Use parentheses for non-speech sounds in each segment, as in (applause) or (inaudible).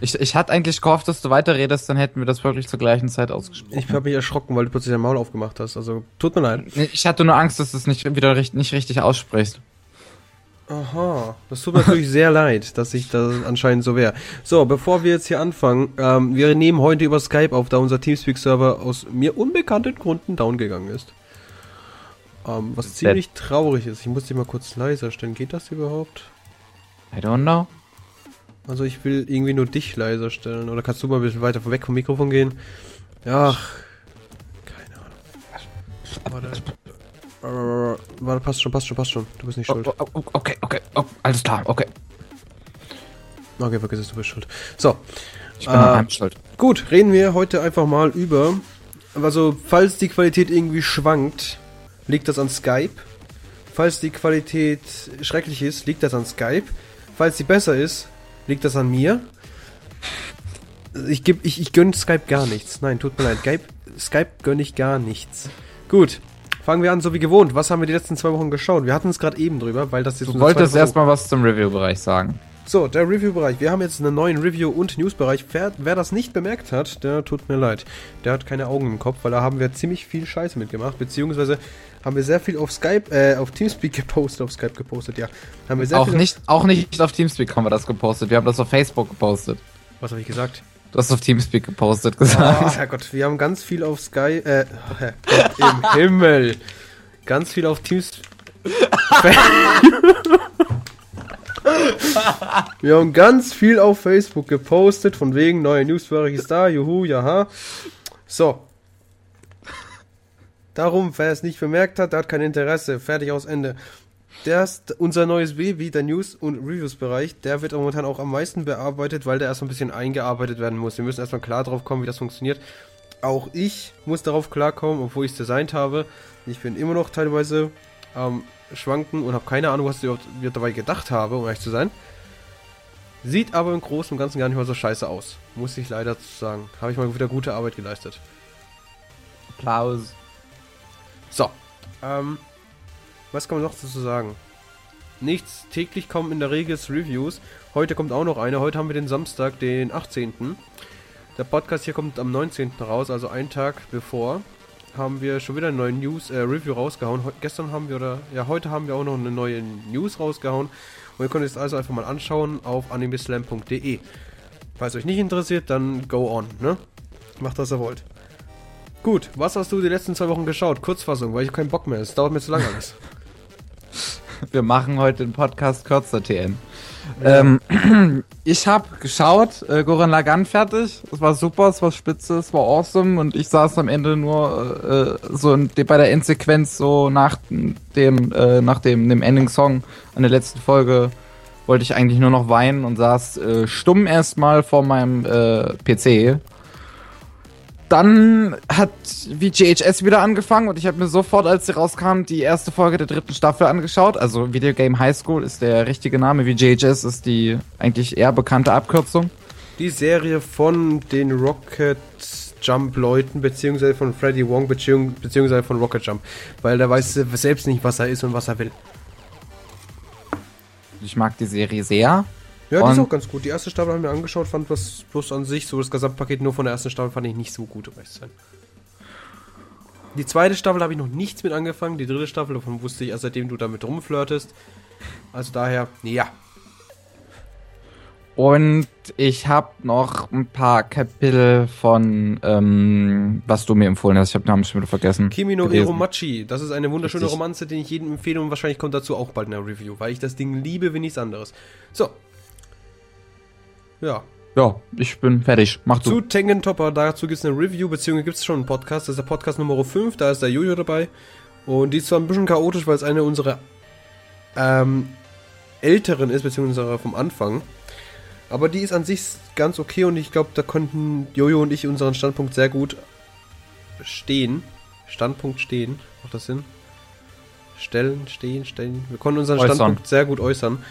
Ich, ich hatte eigentlich gehofft, dass du weiterredest, dann hätten wir das wirklich zur gleichen Zeit ausgesprochen. Ich habe mich erschrocken, weil du plötzlich dein Maul aufgemacht hast. Also, tut mir leid. Ich hatte nur Angst, dass du es nicht wieder richtig, nicht richtig aussprichst. Aha, das tut mir natürlich sehr leid, dass ich das anscheinend so wäre. So, bevor wir jetzt hier anfangen, ähm, wir nehmen heute über Skype auf, da unser Teamspeak-Server aus mir unbekannten Gründen down gegangen ist. Ähm, was ziemlich traurig ist. Ich muss dich mal kurz leiser stellen. Geht das überhaupt? I don't know. Also ich will irgendwie nur dich leiser stellen. Oder kannst du mal ein bisschen weiter weg vom Mikrofon gehen? Ach, keine Ahnung. Warte. Warte, passt schon, passt schon, passt schon. Du bist nicht schuld. Oh, oh, oh, okay, okay, oh, alles klar, okay. Okay, vergiss es, du bist schuld. So. Ich bin äh, schuld. Gut, reden wir heute einfach mal über. Also, falls die Qualität irgendwie schwankt, liegt das an Skype. Falls die Qualität schrecklich ist, liegt das an Skype. Falls sie besser ist, liegt das an mir. Ich, geb, ich, ich gönne Skype gar nichts. Nein, tut mir leid. Skype, Skype gönne ich gar nichts. Gut, fangen wir an, so wie gewohnt. Was haben wir die letzten zwei Wochen geschaut? Wir hatten es gerade eben drüber, weil das jetzt. Du wolltest erstmal was zum Review-Bereich sagen. So, der Review-Bereich. Wir haben jetzt einen neuen Review- und News-Bereich. Wer, wer, das nicht bemerkt hat, der tut mir leid. Der hat keine Augen im Kopf, weil da haben wir ziemlich viel Scheiße mitgemacht. Beziehungsweise haben wir sehr viel auf Skype, äh, auf Teamspeak gepostet, auf Skype gepostet, ja. Haben wir sehr auch viel nicht, auch nicht auf Teamspeak haben wir das gepostet. Wir haben das auf Facebook gepostet. Was habe ich gesagt? Du hast auf Teamspeak gepostet gesagt. (laughs) Oh, Herrgott, wir haben ganz viel auf Sky, äh, (laughs) im (laughs) Himmel. Ganz viel auf Teams. Wir haben ganz viel auf Facebook gepostet, von wegen neue Newsbereich ist da, juhu, jaha. So. Darum, wer es nicht bemerkt hat, der hat kein Interesse. Fertig aus Ende. Der ist unser neues Baby, der News- und Reviews-Bereich. Der wird momentan auch am meisten bearbeitet, weil der erst ein bisschen eingearbeitet werden muss. Wir müssen erstmal klar drauf kommen, wie das funktioniert. Auch ich muss darauf klarkommen, obwohl ich es designt habe. Ich bin immer noch teilweise am ähm, Schwanken und habe keine Ahnung, was ich dabei gedacht habe, um ehrlich zu sein. Sieht aber im Großen und Ganzen gar nicht mal so scheiße aus. Muss ich leider sagen. Habe ich mal wieder gute Arbeit geleistet. Applaus. So. Ähm, was kann man noch dazu sagen? Nichts. Täglich kommen in der Regel Reviews. Heute kommt auch noch eine. Heute haben wir den Samstag, den 18. Der Podcast hier kommt am 19. raus, also einen Tag bevor haben wir schon wieder eine neue News, äh, Review rausgehauen. He gestern haben wir, oder ja, heute haben wir auch noch eine neue News rausgehauen. Und ihr könnt es also einfach mal anschauen auf animeslam.de. Falls euch nicht interessiert, dann go on, ne? Macht, was ihr wollt. Gut, was hast du die letzten zwei Wochen geschaut? Kurzfassung, weil ich keinen Bock mehr. Es dauert mir zu lange alles. (laughs) wir machen heute den Podcast kürzer, TN. Ähm, (clears throat) ich habe geschaut, äh, Goran Lagan fertig. Es war super, es war spitze, es war awesome und ich saß am Ende nur äh, so in, bei der Endsequenz so nach dem äh, nach dem, dem Ending-Song an der letzten Folge wollte ich eigentlich nur noch weinen und saß äh, stumm erstmal vor meinem äh, PC dann hat VGHS wieder angefangen und ich habe mir sofort, als sie rauskam, die erste Folge der dritten Staffel angeschaut. Also Video Game High School ist der richtige Name. VGHS ist die eigentlich eher bekannte Abkürzung. Die Serie von den Rocket Jump-Leuten, beziehungsweise von Freddy Wong, beziehungsweise von Rocket Jump. Weil der weiß selbst nicht, was er ist und was er will. Ich mag die Serie sehr. Ja, die ist auch ganz gut. Die erste Staffel haben wir angeschaut, fand was bloß an sich, so das Gesamtpaket nur von der ersten Staffel fand ich nicht so gut, um ehrlich zu sein. Die zweite Staffel habe ich noch nichts mit angefangen. Die dritte Staffel, davon wusste ich erst seitdem du damit rumflirtest. Also daher, ja. Und ich habe noch ein paar Kapitel von, ähm, was du mir empfohlen hast. Ich habe den Namen schon wieder vergessen. Kimi no Eromachi. Das ist eine wunderschöne. Romanze, die ich jedem empfehle und wahrscheinlich kommt dazu auch bald eine Review, weil ich das Ding liebe wie nichts anderes. So, ja. Ja, ich bin fertig. Mach du. Zu Tengen Topper, dazu gibt es eine Review, beziehungsweise gibt es schon einen Podcast. Das ist der Podcast Nummer 5, da ist der Jojo dabei. Und die ist zwar ein bisschen chaotisch, weil es eine unserer ähm, älteren ist, beziehungsweise vom Anfang. Aber die ist an sich ganz okay und ich glaube, da konnten Jojo und ich unseren Standpunkt sehr gut stehen. Standpunkt stehen. Macht das Sinn? Stellen, stehen, stellen. Wir konnten unseren äußern. Standpunkt sehr gut äußern.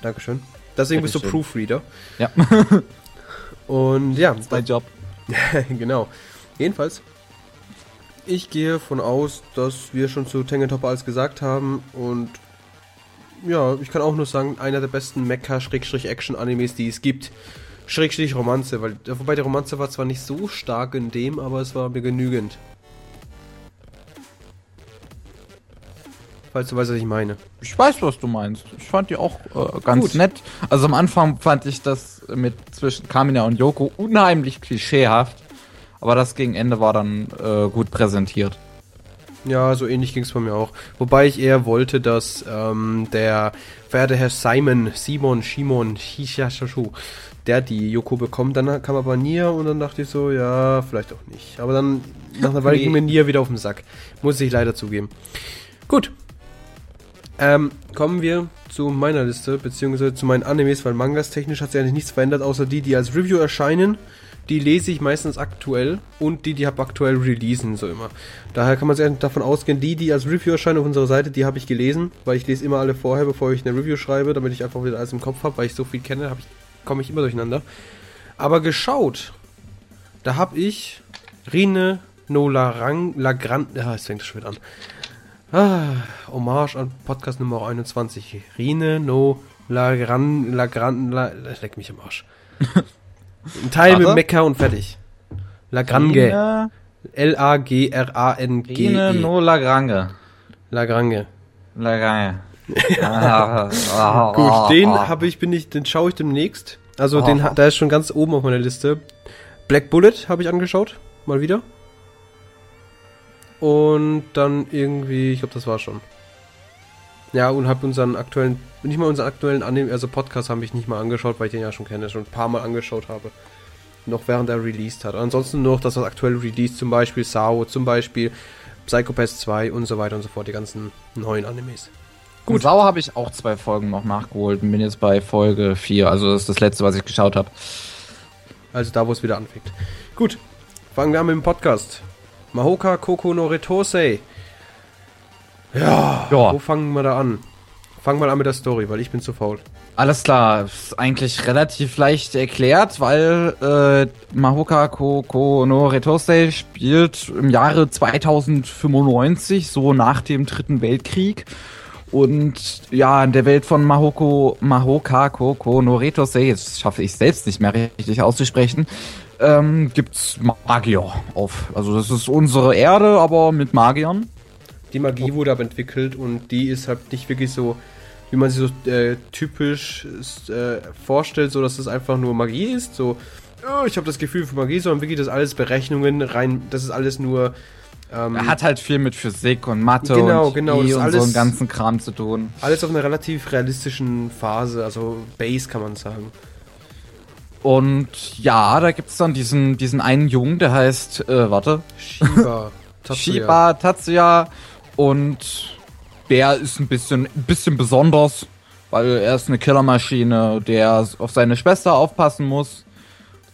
Dankeschön. Deswegen bist du Proofreader. Ja. (laughs) Und ja. Das ist dein Job. (laughs) genau. Jedenfalls, ich gehe von aus, dass wir schon zu Tengentopper alles gesagt haben und ja, ich kann auch nur sagen, einer der besten Mecha-Action-Animes, die es gibt. Schrägstrich Romanze, weil, wobei die Romanze war zwar nicht so stark in dem, aber es war mir genügend. Falls du weißt, was ich meine. Ich weiß, was du meinst. Ich fand die auch äh, ganz Gut. nett. Also am Anfang fand ich das mit zwischen Kamina und Yoko unheimlich klischeehaft. Aber das gegen Ende war dann äh, gut präsentiert. Ja, so ähnlich ging es bei mir auch. Wobei ich eher wollte, dass ähm, der verehrte Herr Simon, Simon, Shimon, Shishashashu, der die Yoko bekommt. Dann kam aber Nia und dann dachte ich so, ja, vielleicht auch nicht. Aber dann, nach einer Weile Nee. (laughs) ging mir Nia wieder auf den Sack. Muss ich leider zugeben. Gut. Ähm, kommen wir zu meiner Liste, beziehungsweise zu meinen Animes, weil Mangas technisch hat sich eigentlich nichts verändert, außer die, die als Review erscheinen. Die lese ich meistens aktuell und die, die habe aktuell releasen, so immer. Daher kann man sehr davon ausgehen, die, die als Review erscheinen auf unserer Seite, die habe ich gelesen, weil ich lese immer alle vorher, bevor ich eine Review schreibe, damit ich einfach wieder alles im Kopf habe, weil ich so viel kenne, komme ich immer durcheinander. Aber geschaut, da habe ich Rine no Larang, Lagrand, ja, es fängt schon wieder an. Ah, Hommage an Podcast Nummer 21. Rine no Lagran, Lagran, la, leck mich am Arsch. Ein Teil mit. Mekka und fertig. Lagrange. Rine, L-A-G-R-A-N-G-E. Rine no Lagrange. Lagrange. Lagrange. (laughs) Ah, ah, Gut, ah, den ah. habe ich, bin ich, den schaue ich demnächst. Also Ah. den, da ist schon ganz oben auf meiner Liste. Black Bullet habe ich angeschaut, mal wieder. Und dann irgendwie, ich glaube, das war schon. Ja, und habe unseren aktuellen, nicht mal unseren aktuellen Anime, also Podcast habe ich nicht mal angeschaut, weil ich den ja schon kenne, schon ein paar Mal angeschaut habe. Noch während er released hat. Ansonsten noch das, was aktuell released, zum Beispiel Sao, zum Beispiel Psychopath 2 und so weiter und so fort, die ganzen neuen Animes. Gut. Gut. Sau habe ich auch zwei Folgen noch nachgeholt und bin jetzt bei Folge 4. Also das ist das letzte, was ich geschaut habe. Also da, wo es wieder anfängt. Gut, fangen wir an mit dem Podcast. Mahoka Koko no Retosei. Ja, Ja. wo fangen wir da an? Fangen wir an mit der Story, weil ich bin zu faul. Alles klar, ist eigentlich relativ leicht erklärt, weil äh, Mahoka Koko no Retosei spielt im Jahre 2095, so nach dem Dritten Weltkrieg. Und ja, in der Welt von Mahoko, Mahoka Koko no Retosei, jetzt schaffe ich selbst nicht mehr richtig auszusprechen, ähm, gibt's Magier auf. Also das ist unsere Erde, aber mit Magiern. Die Magie wurde aber entwickelt und die ist halt nicht wirklich so, wie man sie so äh, typisch äh, vorstellt, so dass es einfach nur Magie ist. So, oh, ich habe das Gefühl für Magie, sondern wirklich das alles Berechnungen rein, das ist alles nur. Ähm, Er hat halt viel mit Physik und Mathe Genau, und genau, und ist so einen alles- ganzen Kram zu tun. alles auf einer relativ realistischen Phase, also Base kann man sagen. Und ja, da gibt's dann diesen, diesen einen Jungen, der heißt, äh, warte, Shiba. (laughs) Tatsuya. Shiba Tatsuya. Und der ist ein bisschen, ein bisschen besonders, weil er ist eine Killermaschine, der auf seine Schwester aufpassen muss.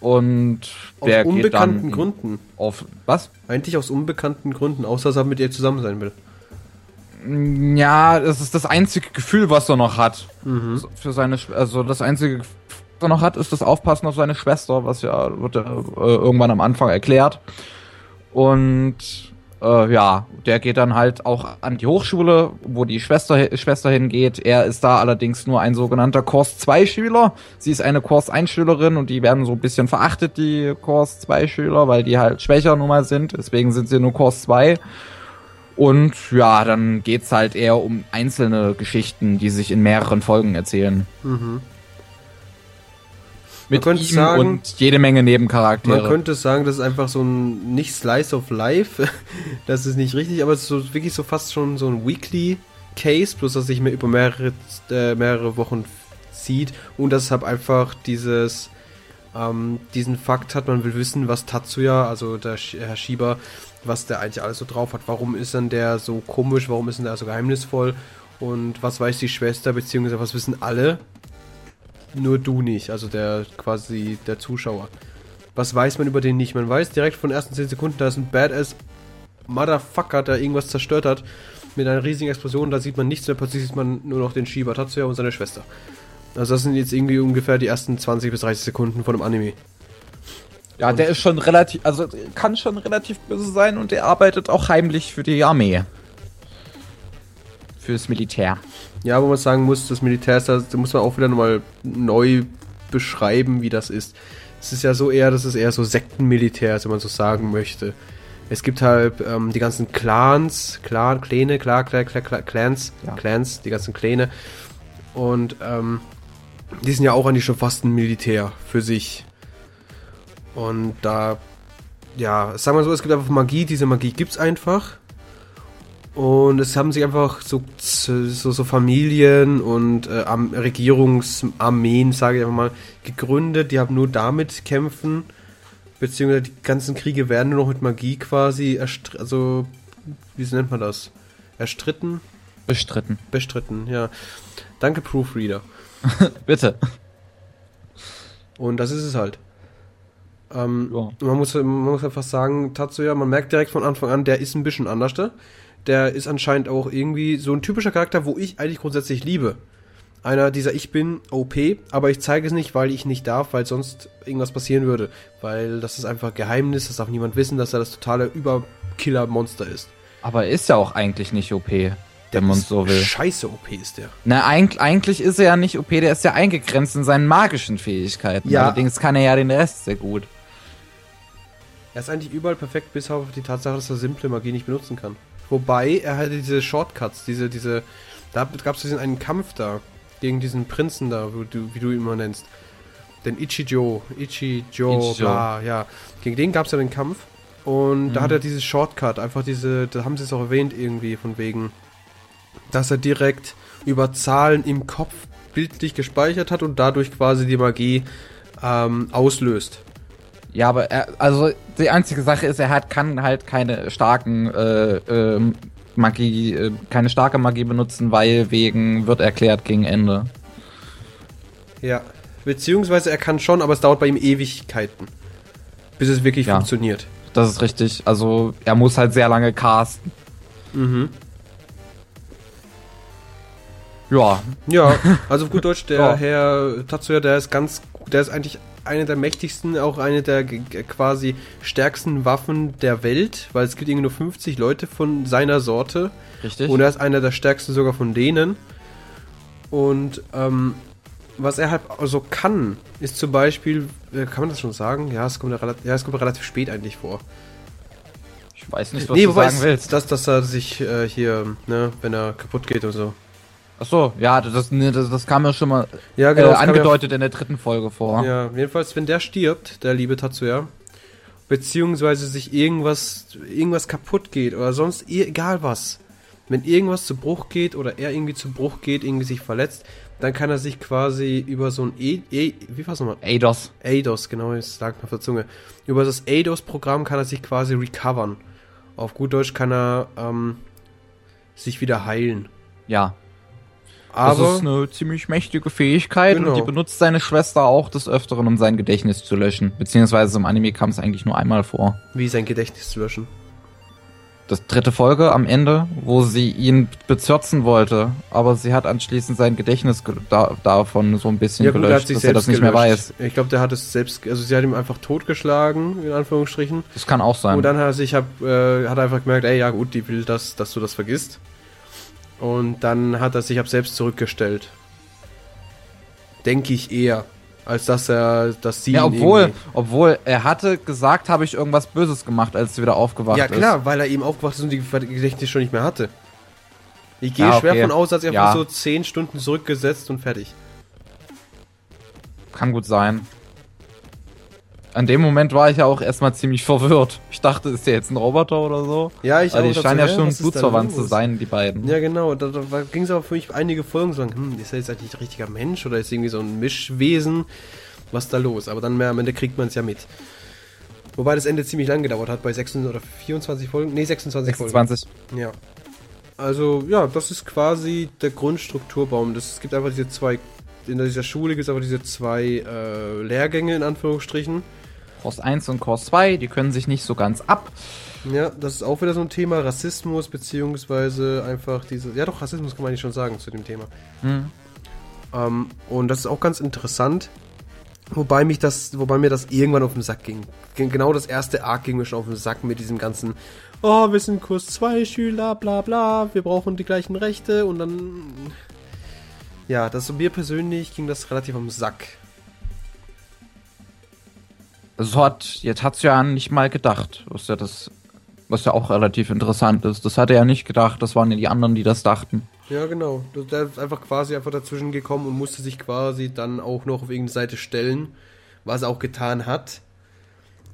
Und Aus der geht unbekannten dann Gründen. auf, was? Eigentlich aus unbekannten Gründen, außer dass er mit ihr zusammen sein will. Ja, das ist das einzige Gefühl, was er noch hat. So, Für seine, also das einzige, er noch hat, ist das Aufpassen auf seine Schwester, was ja wird ja, äh, irgendwann am Anfang erklärt. Und äh, ja, der geht dann halt auch an die Hochschule, wo die Schwester, Schwester hingeht. Er ist da allerdings nur ein sogenannter Kurs 2 Schüler. Sie ist eine Kurs 1 Schülerin und die werden so ein bisschen verachtet, die Kurs 2 Schüler, weil die halt schwächer nun mal sind. Deswegen sind sie nur Kurs 2. Und ja, dann geht's halt eher um einzelne Geschichten, die sich in mehreren Folgen erzählen. Mit ihm sagen- und jede Menge Nebencharaktere. Man könnte sagen, das ist einfach so ein, nicht Slice of Life, (laughs) das ist nicht richtig, aber es ist so, wirklich so fast schon so ein Weekly Case, bloß dass sich mehr über mehrere, äh, mehrere Wochen zieht. Und deshalb einfach dieses, ähm, diesen Fakt hat, man will wissen, was Tatsuya, also der Sh- Herr Shiba, was der eigentlich alles so drauf hat. Warum ist denn der so komisch, warum ist denn der so geheimnisvoll? Und was weiß die Schwester, beziehungsweise was wissen alle, nur du nicht, also der quasi der Zuschauer. Was weiß man über den nicht? Man weiß direkt von den ersten 10 Sekunden, da ist ein Badass Motherfucker, der irgendwas zerstört hat mit einer riesigen Explosion. Da sieht man nichts mehr, plötzlich sieht man nur noch den Shiba Tatsuya und seine Schwester. Also das sind jetzt irgendwie ungefähr die ersten 20 bis 30 Sekunden von dem Anime. Ja, der ist schon relativ, also kann schon relativ böse sein und der arbeitet auch heimlich für die Armee. Fürs Militär. Ja, wo man sagen muss, das Militär ist da, da muss man auch wieder nochmal neu beschreiben, wie das ist. Es ist ja so eher, das ist eher so Sektenmilitär, wenn man so sagen möchte. Es gibt halt ähm, die ganzen Clans, Clan, Kläne, klar, klar, klar, klar, Clans, Ja. Clans, die ganzen Kläne. Und ähm, die sind ja auch eigentlich schon fast ein Militär für sich. Und da, ja, sagen wir so, es gibt einfach Magie, diese Magie gibt's einfach. Und es haben sich einfach so, so, so Familien und äh, Regierungsarmeen, sage ich einfach mal, gegründet, die haben nur damit kämpfen, beziehungsweise die ganzen Kriege werden nur noch mit Magie quasi, also, wie nennt man das? Erstritten? Bestritten. Bestritten, ja. Danke, Proofreader. (laughs) Bitte. Und das ist es halt. Ähm, Ja. man, muss, man muss einfach sagen, Tatsuya, man merkt direkt von Anfang an, der ist ein bisschen anders. Der ist anscheinend auch irgendwie so ein typischer Charakter, wo ich eigentlich grundsätzlich liebe. Einer dieser Ich bin OP, aber ich zeige es nicht, weil ich nicht darf, weil sonst irgendwas passieren würde. Weil das ist einfach Geheimnis, das darf niemand wissen, dass er das totale Überkiller-Monster ist. Aber er ist ja auch eigentlich nicht OP, wenn man so will. Scheiße OP ist der. Na, eig eigentlich ist er ja nicht OP, der ist ja eingegrenzt in seinen magischen Fähigkeiten. Ja. Allerdings kann er ja den Rest sehr gut. Er ist eigentlich überall perfekt, bis auf die Tatsache, dass er simple Magie nicht benutzen kann. Wobei, er hatte diese Shortcuts, diese, diese, da gab es diesen einen Kampf da, gegen diesen Prinzen da, wo du, wie du ihn immer nennst. Den Ichijo, Ichijo, Ichijo. bla, ja. Gegen den gab es ja den Kampf. Und da Mhm. hat er dieses Shortcut, einfach diese, da haben sie es auch erwähnt irgendwie, von wegen, dass er direkt über Zahlen im Kopf bildlich gespeichert hat und dadurch quasi die Magie ähm, auslöst. Ja, aber er, also die einzige Sache ist, er hat, kann halt keine starken äh, ähm, Magie, äh, keine starke Magie benutzen, weil wegen wird erklärt gegen Ende. Ja. Beziehungsweise er kann schon, aber es dauert bei ihm Ewigkeiten. Bis es wirklich Ja. funktioniert. Das ist richtig. Also er muss halt sehr lange casten. Mhm. Ja, Ja, also auf gut Deutsch, der (laughs) Ja. Herr Tatsuya, der ist ganz, der ist eigentlich eine der mächtigsten, auch eine der quasi stärksten Waffen der Welt, weil es gibt irgendwie nur 50 Leute von seiner Sorte richtig. und er ist einer der stärksten sogar von denen. Und ähm, was er halt also kann, ist zum Beispiel, äh, kann man das schon sagen? Ja, es kommt, ja relativ, ja, es kommt relativ spät eigentlich vor. ich weiß nicht, was nee, du sagen willst. dass, dass er sich äh, hier, ne, wenn er kaputt geht und so. Ach so, ja, das, das, das kam ja schon mal Ja, äh, das kam ja- angedeutet in der dritten Folge vor. Ja, jedenfalls, wenn der stirbt, der liebe Tatsuya, beziehungsweise sich irgendwas, irgendwas kaputt geht oder sonst egal was, wenn irgendwas zu Bruch geht oder er irgendwie zu Bruch geht, irgendwie sich verletzt, dann kann er sich quasi über so ein e, e wie war's nochmal? Eidos. ADOS, genau, es lag mir auf der Zunge. Über das ADOS-Programm kann er sich quasi recovern. Auf gut Deutsch kann er ähm, sich wieder heilen. Ja. Aber das ist eine ziemlich mächtige Fähigkeit Genau. und die benutzt seine Schwester auch des Öfteren, um sein Gedächtnis zu löschen. Beziehungsweise im Anime kam es eigentlich nur einmal vor. wie sein Gedächtnis zu löschen. Das dritte Folge am Ende, wo sie ihn bezirzen wollte, aber sie hat anschließend sein Gedächtnis ge- da, davon so ein bisschen Ja gut, er hat gelöscht, sich dass er das nicht mehr gelöscht. weiß. Ich glaube, der hat es selbst, also sie hat ihm einfach totgeschlagen, in Anführungsstrichen. Das kann auch sein. Und dann hat er sich, hab, äh, hat er einfach gemerkt, ey, ja gut, die will das, dass du das vergisst. Und dann hat er sich ab selbst zurückgestellt. Denke ich eher, als dass er, dass sie ja, obwohl, obwohl er hatte gesagt, habe ich irgendwas Böses gemacht, als sie wieder aufgewacht Ja ist. klar, weil er eben aufgewacht ist und die Gedächtnis schon nicht mehr hatte. Ich gehe Ja, okay. schwer von aus, dass er Ja. einfach so 10 Stunden zurückgesetzt und fertig. Kann gut sein. An dem Moment war ich ja auch erstmal ziemlich verwirrt. Ich dachte, ist der jetzt ein Roboter oder so? Ja, ich Weil die dachte scheinen ja schon blutsverwandt zu sein, die beiden. Ja, genau. Da, da ging es aber für mich einige Folgen so, hm, ist er jetzt eigentlich ein richtiger Mensch oder ist irgendwie so ein Mischwesen? Was ist da los? Aber dann mehr am Ende kriegt man es ja mit. Wobei das Ende ziemlich lang gedauert hat, bei 26 oder 24 Folgen. Nee, 26, 26. Folgen. Ja. Also, ja, das ist quasi der Grundstrukturbaum. Das, es gibt einfach diese zwei, in dieser Schule gibt es einfach diese zwei äh, Lehrgänge in Anführungsstrichen. Kurs 1 und Kurs 2, die können sich nicht so ganz ab. Ja, das ist auch wieder so ein Thema, Rassismus, beziehungsweise einfach diese, ja doch, Rassismus kann man nicht schon sagen zu dem Thema. Hm. Ähm, und das ist auch ganz interessant. Wobei mich das, wobei mir das irgendwann auf den Sack ging. Gen- Genau das erste Arc ging mir schon auf den Sack mit diesem ganzen, oh, wir sind Kurs 2 Schüler, bla bla, wir brauchen die gleichen Rechte und dann. Ja, das mir persönlich ging das relativ am Sack. So hat jetzt hat's ja nicht mal gedacht, was ja das, was ja auch relativ interessant ist. Das hat er ja nicht gedacht, das waren ja die anderen, die das dachten. Ja, genau. Der ist einfach quasi einfach dazwischen gekommen und musste sich quasi dann auch noch auf irgendeine Seite stellen, was er auch getan hat.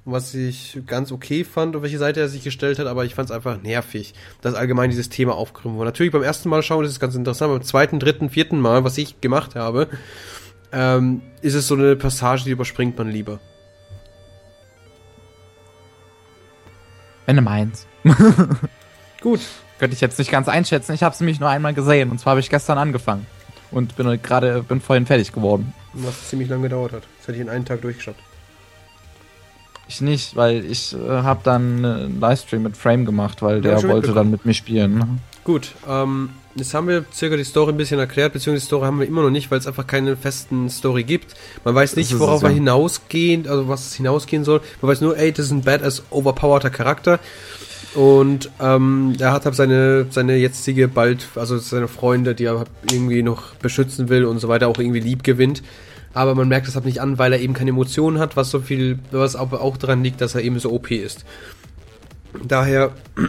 Was ich ganz okay fand, auf welche Seite er sich gestellt hat, aber ich fand es einfach nervig, dass allgemein dieses Thema aufgegriffen wurde. Natürlich beim ersten Mal schauen, das ist ganz interessant, beim zweiten, dritten, vierten Mal, was ich gemacht habe, ähm, ist es so eine Passage, die überspringt man lieber. Wenn du meinst. (laughs) Gut. Könnte ich jetzt nicht ganz einschätzen. Ich habe es nämlich nur einmal gesehen. Und zwar habe ich gestern angefangen. Und bin gerade, bin vorhin fertig geworden. Was ziemlich lange gedauert hat. Das hätte ich in einem Tag durchgeschaut. Ich nicht, weil ich äh, habe dann einen Livestream mit Frame gemacht, weil der wollte dann mit mir spielen. Gut, ähm, jetzt haben wir circa die Story ein bisschen erklärt, beziehungsweise die Story haben wir immer noch nicht, weil es einfach keine festen Story gibt. Man weiß nicht, worauf er hinausgehen, also was es hinausgehen soll. Man weiß nur, ey, das ist ein badass overpowerter Charakter. Und ähm, er hat halt seine, seine jetzige bald, also seine Freunde, die er irgendwie noch beschützen will und so weiter, auch irgendwie lieb gewinnt. Aber man merkt das halt nicht an, weil er eben keine Emotionen hat, was so viel, was aber auch daran liegt, dass er eben so OP ist. Daher, (clears throat)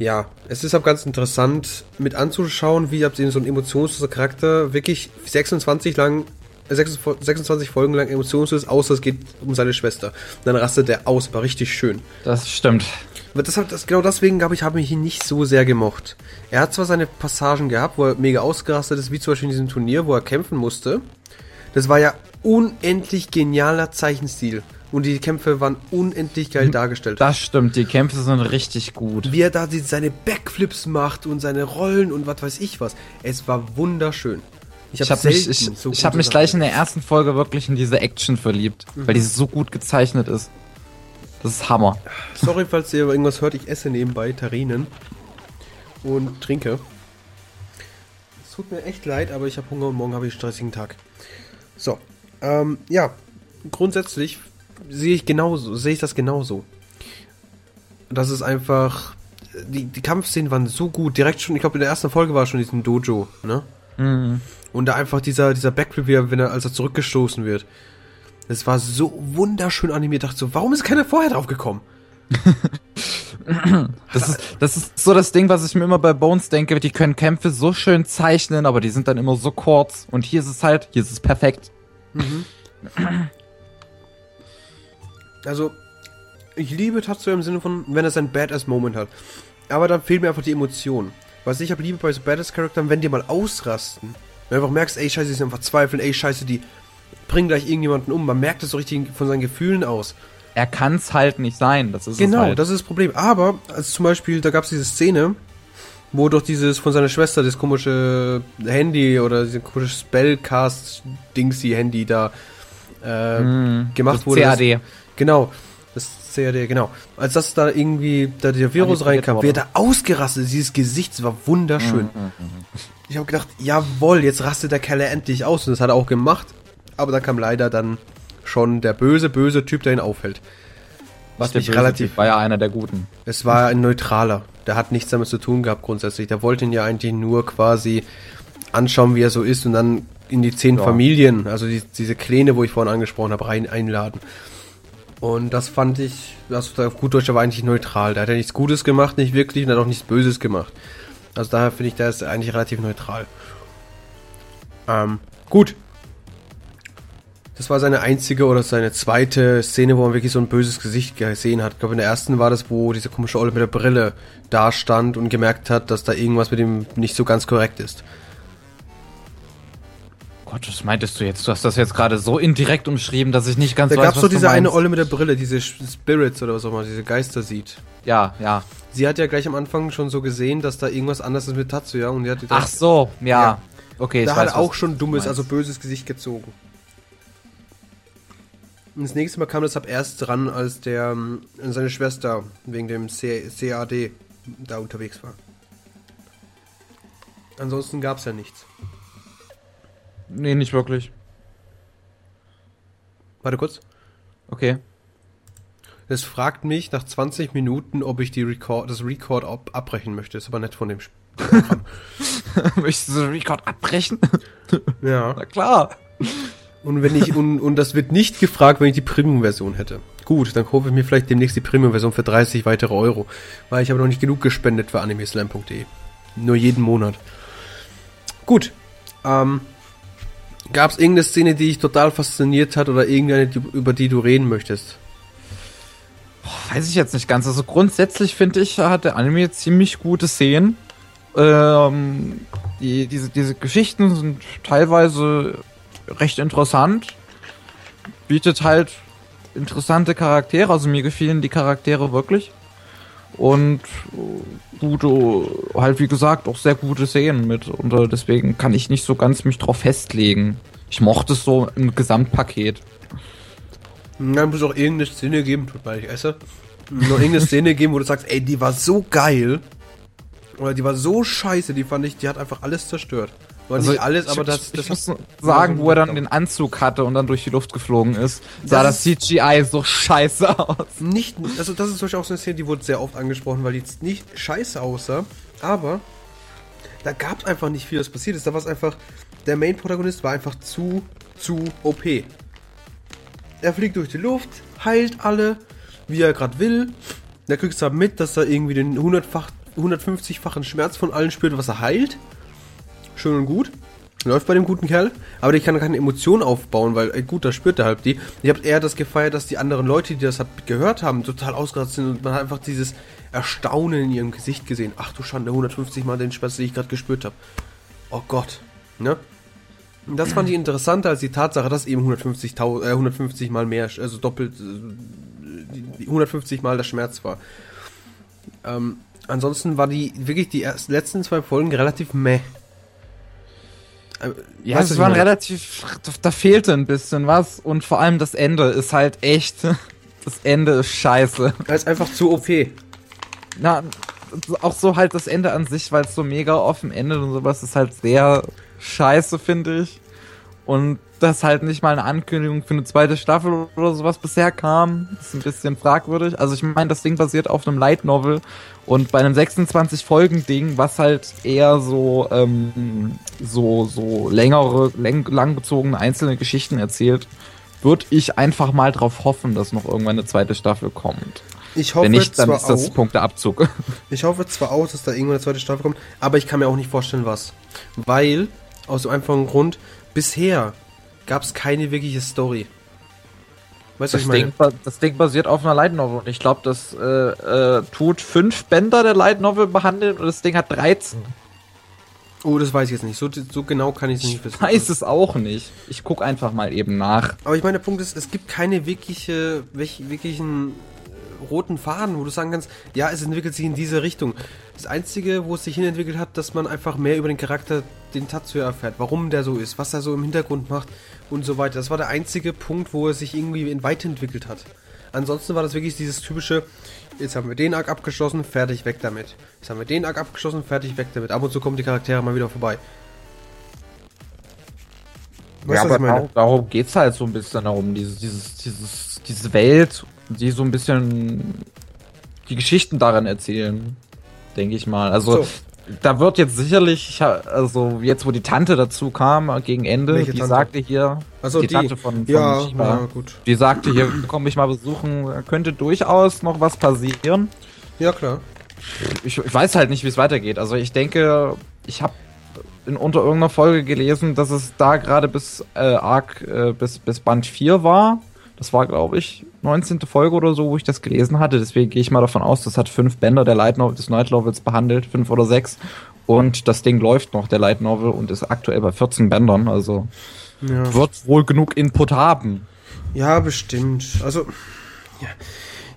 ja, es ist auch ganz interessant mit anzuschauen, wie so ein emotionsloser Charakter wirklich 26 lang 26 Folgen lang emotionslos, außer es geht um seine Schwester. Dann rastet er aus, war richtig schön. Das stimmt. Das, das, genau deswegen, glaube ich, habe ich ihn nicht so sehr gemocht. Er hat zwar seine Passagen gehabt, wo er mega ausgerastet ist, wie zum Beispiel in diesem Turnier, wo er kämpfen musste. Das war ja unendlich genialer Zeichenstil. Und die Kämpfe waren unendlich geil dargestellt. Das stimmt, die Kämpfe sind richtig gut. Wie er da seine Backflips macht und seine Rollen und was weiß ich was. Es war wunderschön. Ich habe hab mich, ich, so ich hab mich gleich in der ersten Folge wirklich in diese Action verliebt, mhm. weil die so gut gezeichnet ist. Das ist Hammer. Sorry, falls ihr irgendwas hört, ich esse nebenbei Tarinen und trinke. Es tut mir echt leid, aber ich habe Hunger und morgen habe ich einen stressigen Tag. So, ähm, ja, grundsätzlich sehe ich genauso, sehe ich das genauso. Das ist einfach, die, die Kampfszenen waren so gut, direkt schon, ich glaube in der ersten Folge war schon diesen Dojo, ne? Mhm. Und da einfach dieser, dieser Backflip, wenn er, als er zurückgestoßen wird. Es war so wunderschön animiert. Ich dachte so, warum ist keiner vorher drauf gekommen? (laughs) das, ist, das ist so das Ding, was ich mir immer bei Bones denke. Die können Kämpfe so schön zeichnen, aber die sind dann immer so kurz. Und hier ist es halt, hier ist es perfekt. Mhm. (clears throat) Also, ich liebe Tatsuya im Sinne von, wenn er seinen Badass-Moment hat. Aber dann fehlt mir einfach die Emotion. Was ich habe liebe bei so Badass-Charakteren, wenn die mal ausrasten. Wenn du einfach merkst, ey, scheiße, die sind einfach zweifeln, ey, scheiße, die bringen gleich irgendjemanden um. Man merkt es so richtig von seinen Gefühlen aus. Er kann es halt nicht sein, das ist Genau, halt. das ist das Problem. Aber, also zum Beispiel, da gab es diese Szene, wo doch dieses von seiner Schwester, das komische Handy oder dieses komische Spellcast-Dingsy-Handy da äh, mm, gemacht wurde. CAD. Das, genau, das CAD, genau. Als das da irgendwie, da der Virus reinkam, wird da ausgerastet, dieses Gesicht war wunderschön. Mm, mm, mm. Ich habe gedacht, jawohl, jetzt rastet der Kerl endlich aus und das hat er auch gemacht aber da kam leider dann schon der böse, böse Typ, der ihn aufhält. Was mich relativ. War ja einer der Guten. Es war ein neutraler. Der hat nichts damit zu tun gehabt grundsätzlich. Der wollte ihn ja eigentlich nur quasi anschauen, wie er so ist und dann in die zehn ja. Familien, also die, diese Kleine, wo ich vorhin angesprochen habe, rein einladen. Und das fand ich, also auf gut Deutsch, war eigentlich neutral. Da hat er nichts Gutes gemacht, nicht wirklich, und hat auch nichts Böses gemacht. Also daher finde ich, der ist eigentlich relativ neutral. Ähm, gut, das war seine einzige oder seine zweite Szene, wo man wirklich so ein böses Gesicht gesehen hat. Ich glaube, in der ersten war das, wo diese komische Olle mit der Brille da stand und gemerkt hat, dass da irgendwas mit ihm nicht so ganz korrekt ist. Gott, was meintest du jetzt? Du hast das jetzt gerade so indirekt umschrieben, dass ich nicht ganz da weiß, Da gab es so diese eine Olle mit der Brille, diese Spirits oder was auch immer, diese Geister sieht. Ja, ja. Sie hat ja gleich am Anfang schon so gesehen, dass da irgendwas anders ist mit Tatsuya und die hat Ach so, ja. ja. Okay, da hat er auch schon dummes, also böses Gesicht gezogen. Und das nächste Mal kam das ab erst dran, als der ähm, seine Schwester wegen dem C CAD da unterwegs war. Ansonsten gab es ja nichts. Nee, nicht wirklich. Warte kurz. Okay. Es fragt mich nach 20 Minuten, ob ich die Record, das Record ab abbrechen möchte. Ist aber nett von dem (laughs) Möchtest du das Record abbrechen? (laughs) Ja. Na klar. Und wenn ich, und, und das wird nicht gefragt, wenn ich die Premium-Version hätte. Gut, dann kaufe ich mir vielleicht demnächst die Premium-Version für 30 weitere Euro. Weil ich habe noch nicht genug gespendet für animeslam.de. Nur jeden Monat. Gut. Ähm, Gab es irgendeine Szene, die dich total fasziniert hat oder irgendeine, über die du reden möchtest? Weiß ich jetzt nicht ganz. Also grundsätzlich finde ich, hat der Anime ziemlich gute Szenen. Ähm, die, diese, diese Geschichten sind teilweise recht interessant. Bietet halt interessante Charaktere. Also mir gefielen die Charaktere wirklich. Und gute, halt wie gesagt, auch sehr gute Szenen mit. Und äh, deswegen kann ich nicht so ganz mich drauf festlegen. Ich mochte es so im Gesamtpaket. Dann muss auch irgendeine Szene geben, tut mir ich esse. Noch irgendeine Szene geben, wo du sagst, ey, die war so geil. Oder die war so scheiße, die fand ich, die hat einfach alles zerstört. War Also nicht alles, ich, aber das, ich, das muss sagen, wo er dann den Anzug hatte und dann durch die Luft geflogen ist, sah das, Das CGI so scheiße aus. nicht, also das ist so eine Szene, die wurde sehr oft angesprochen, weil die nicht scheiße aussah, aber da gab es einfach nicht viel, was passiert ist. Da war es einfach, der Main-Protagonist war einfach zu, zu OP. Er fliegt durch die Luft, heilt alle, wie er gerade will. Da kriegst du halt mit, dass er irgendwie den 100-fach, 150-fachen Schmerz von allen spürt, was er heilt. Schön und gut. Läuft bei dem guten Kerl. Aber der kann keine Emotionen aufbauen, weil, ey, gut, da spürt er halt die. Ich habe eher das gefeiert, dass die anderen Leute, die das halt gehört haben, total ausgerastet sind und man hat einfach dieses Erstaunen in ihrem Gesicht gesehen. Ach du Schande, 150 Mal den Schmerz, den ich gerade gespürt habe. Oh Gott. Ne? Das fand ich interessanter als die Tatsache, dass eben 150, äh, 150 Mal mehr, also doppelt, äh, die- die 150 Mal der Schmerz war. Ähm, ansonsten war die wirklich die ersten, letzten zwei Folgen relativ meh. Äh, Ja, weißt es waren relativ, da fehlte ein bisschen was und vor allem das Ende ist halt echt, (laughs) das Ende ist scheiße. Er ist einfach zu OP. Na, auch so halt das Ende an sich, weil es so mega offen endet und sowas, ist halt sehr scheiße, finde ich. Und dass halt nicht mal eine Ankündigung für eine zweite Staffel oder sowas bisher kam, ist ein bisschen fragwürdig. Also ich meine, das Ding basiert auf einem Light Novel und bei einem 26 Folgen Ding, was halt eher so ähm, so so längere, läng, langgezogene einzelne Geschichten erzählt, würde ich einfach mal drauf hoffen, dass noch irgendwann eine zweite Staffel kommt. Ich hoffe Wenn nicht, dann zwar ist das auch, Punkteabzug. (laughs) ich hoffe zwar auch, dass da irgendwann eine zweite Staffel kommt, aber ich kann mir auch nicht vorstellen, was. Weil, aus dem einfachen Grund, bisher gab es keine wirkliche Story. Weißt du, was Das ich meine? Ding, das Ding basiert auf einer Light Novel und ich glaube, das äh, äh, tut fünf Bänder der Light Novel behandeln und das Ding hat 13. Oh, das weiß ich jetzt nicht. So, so genau kann ich es nicht Ich wissen. weiß es auch nicht. Ich guck einfach mal eben nach. Aber ich meine, der Punkt ist, es gibt keine wirkliche, wirklichen äh, roten Faden, wo du sagen kannst, ja, es entwickelt sich in diese Richtung. Das Einzige, wo es sich hinentwickelt hat, dass man einfach mehr über den Charakter, den Tatsuya erfährt, warum der so ist, was er so im Hintergrund macht und so weiter. Das war der einzige Punkt, wo er sich irgendwie in weiterentwickelt hat. Ansonsten war das wirklich dieses typische, jetzt haben wir den Arc abgeschlossen, fertig, weg damit. Jetzt haben wir den Arc abgeschlossen, fertig, weg damit. Ab und zu kommen die Charaktere mal wieder vorbei. Weißt ich meine? darum, darum geht's halt so ein bisschen darum, dieses, dieses, dieses, diese Welt, die so ein bisschen die Geschichten daran erzählen, denke ich mal. Also So. Da wird jetzt sicherlich, also jetzt wo die Tante dazu kam äh, gegen Ende, Welche die Tante? sagte hier, Also die, die, Tante von, von ja, Shiba, ja, gut. die sagte hier, komm mich mal besuchen, könnte durchaus noch was passieren. Ja, klar. Ich, ich weiß halt nicht, wie es weitergeht. Also ich denke, ich habe in unter irgendeiner Folge gelesen, dass es da gerade bis äh, Arc äh, bis, bis Band 4 war. Das war, glaube ich, 19. Folge oder so, wo ich das gelesen hatte. Deswegen gehe ich mal davon aus, das hat fünf Bänder der Light Novel, des Night Novels behandelt, fünf oder sechs. Und das Ding läuft noch, der Light Novel, und ist aktuell bei 14 Bändern. Also Ja. wird wohl genug Input haben. ja, bestimmt. Also, ja.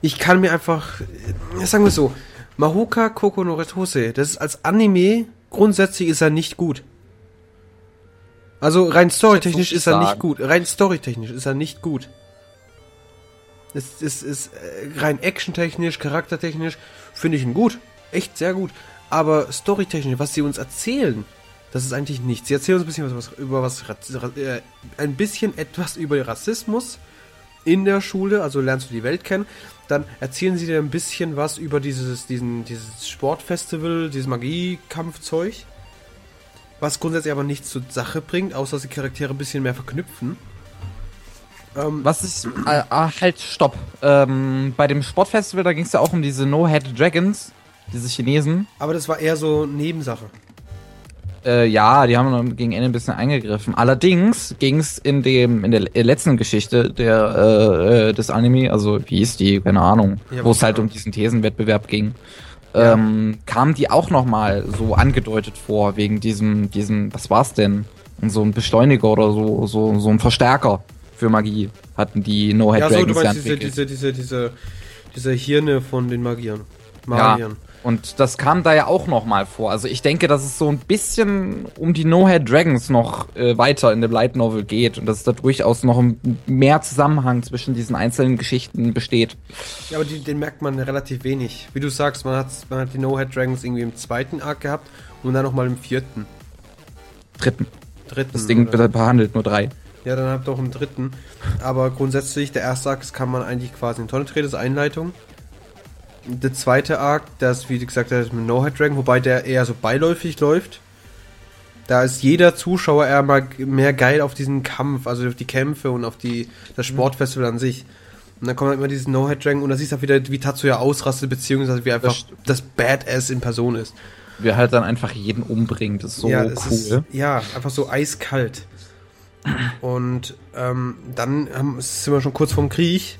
ich kann mir einfach, sagen wir so, Mahoka Koko no Retose, das ist als Anime, grundsätzlich ist er nicht gut. Also rein storytechnisch ist er nicht gut. Rein storytechnisch ist er nicht gut. Es ist, ist äh, rein actiontechnisch, charaktertechnisch finde ich ihn gut. Echt sehr gut. Aber storytechnisch, was sie uns erzählen, das ist eigentlich nichts. Sie erzählen uns ein bisschen was, was über was, äh, ein bisschen etwas über Rassismus in der Schule, also lernst du die Welt kennen. Dann erzählen sie dir ein bisschen was über dieses, diesen, dieses Sportfestival, dieses Magiekampfzeug. Was grundsätzlich aber nichts zur Sache bringt, außer dass die Charaktere ein bisschen mehr verknüpfen. Ähm, Was ich. Äh, ah, halt, stopp. Ähm, bei dem Sportfestival, da ging es ja auch um diese No-Head Dragons, diese Chinesen. aber das war eher so Nebensache. Äh, ja, die haben gegen Ende ein bisschen eingegriffen. Allerdings ging es in dem in der letzten Geschichte der äh, äh, des Anime, also wie hieß die, keine Ahnung, Ja, wo es halt um diesen Thesenwettbewerb ging, Ja. ähm, kamen die auch noch mal so angedeutet vor wegen diesem diesem, was war's denn? So ein Beschleuniger oder so so so ein Verstärker für Magie hatten die No Head Ja, so, Dragons du ja meinst diese, diese, diese, diese, diese Hirne von den Magiern. Ja, Magiern. und das kam da ja auch noch mal vor. Also ich denke, dass es so ein bisschen um die No-Head Dragons noch äh, weiter in dem Light Novel geht und dass da durchaus noch mehr Zusammenhang zwischen diesen einzelnen Geschichten besteht. Ja, aber die, den merkt man relativ wenig. Wie du sagst, man hat, man hat die No-Head Dragons irgendwie im zweiten Arc gehabt und dann nochmal im vierten, Dritten. dritten. Das Ding oder? behandelt nur drei. Ja, dann habt ihr auch im dritten. Aber grundsätzlich, der erste Arc, das kann man eigentlich quasi in Tonne treten, das ist Einleitung. Der zweite Arc, das, wie gesagt, der ist mit No-Head Dragon, wobei der eher so beiläufig läuft. Da ist jeder Zuschauer eher mal mehr geil auf diesen Kampf, also auf die Kämpfe und auf die, das Sportfestival an sich. Und dann kommt halt immer dieses No-Head Dragon und da siehst du auch wieder, wie Tatsuya ausrastet, beziehungsweise wie einfach Das das, Badass in Person ist. Wie er halt dann einfach jeden umbringt. Das ist so ja, cool. Ist, ja, einfach so eiskalt. Und ähm, dann haben, sind wir schon kurz vorm Krieg.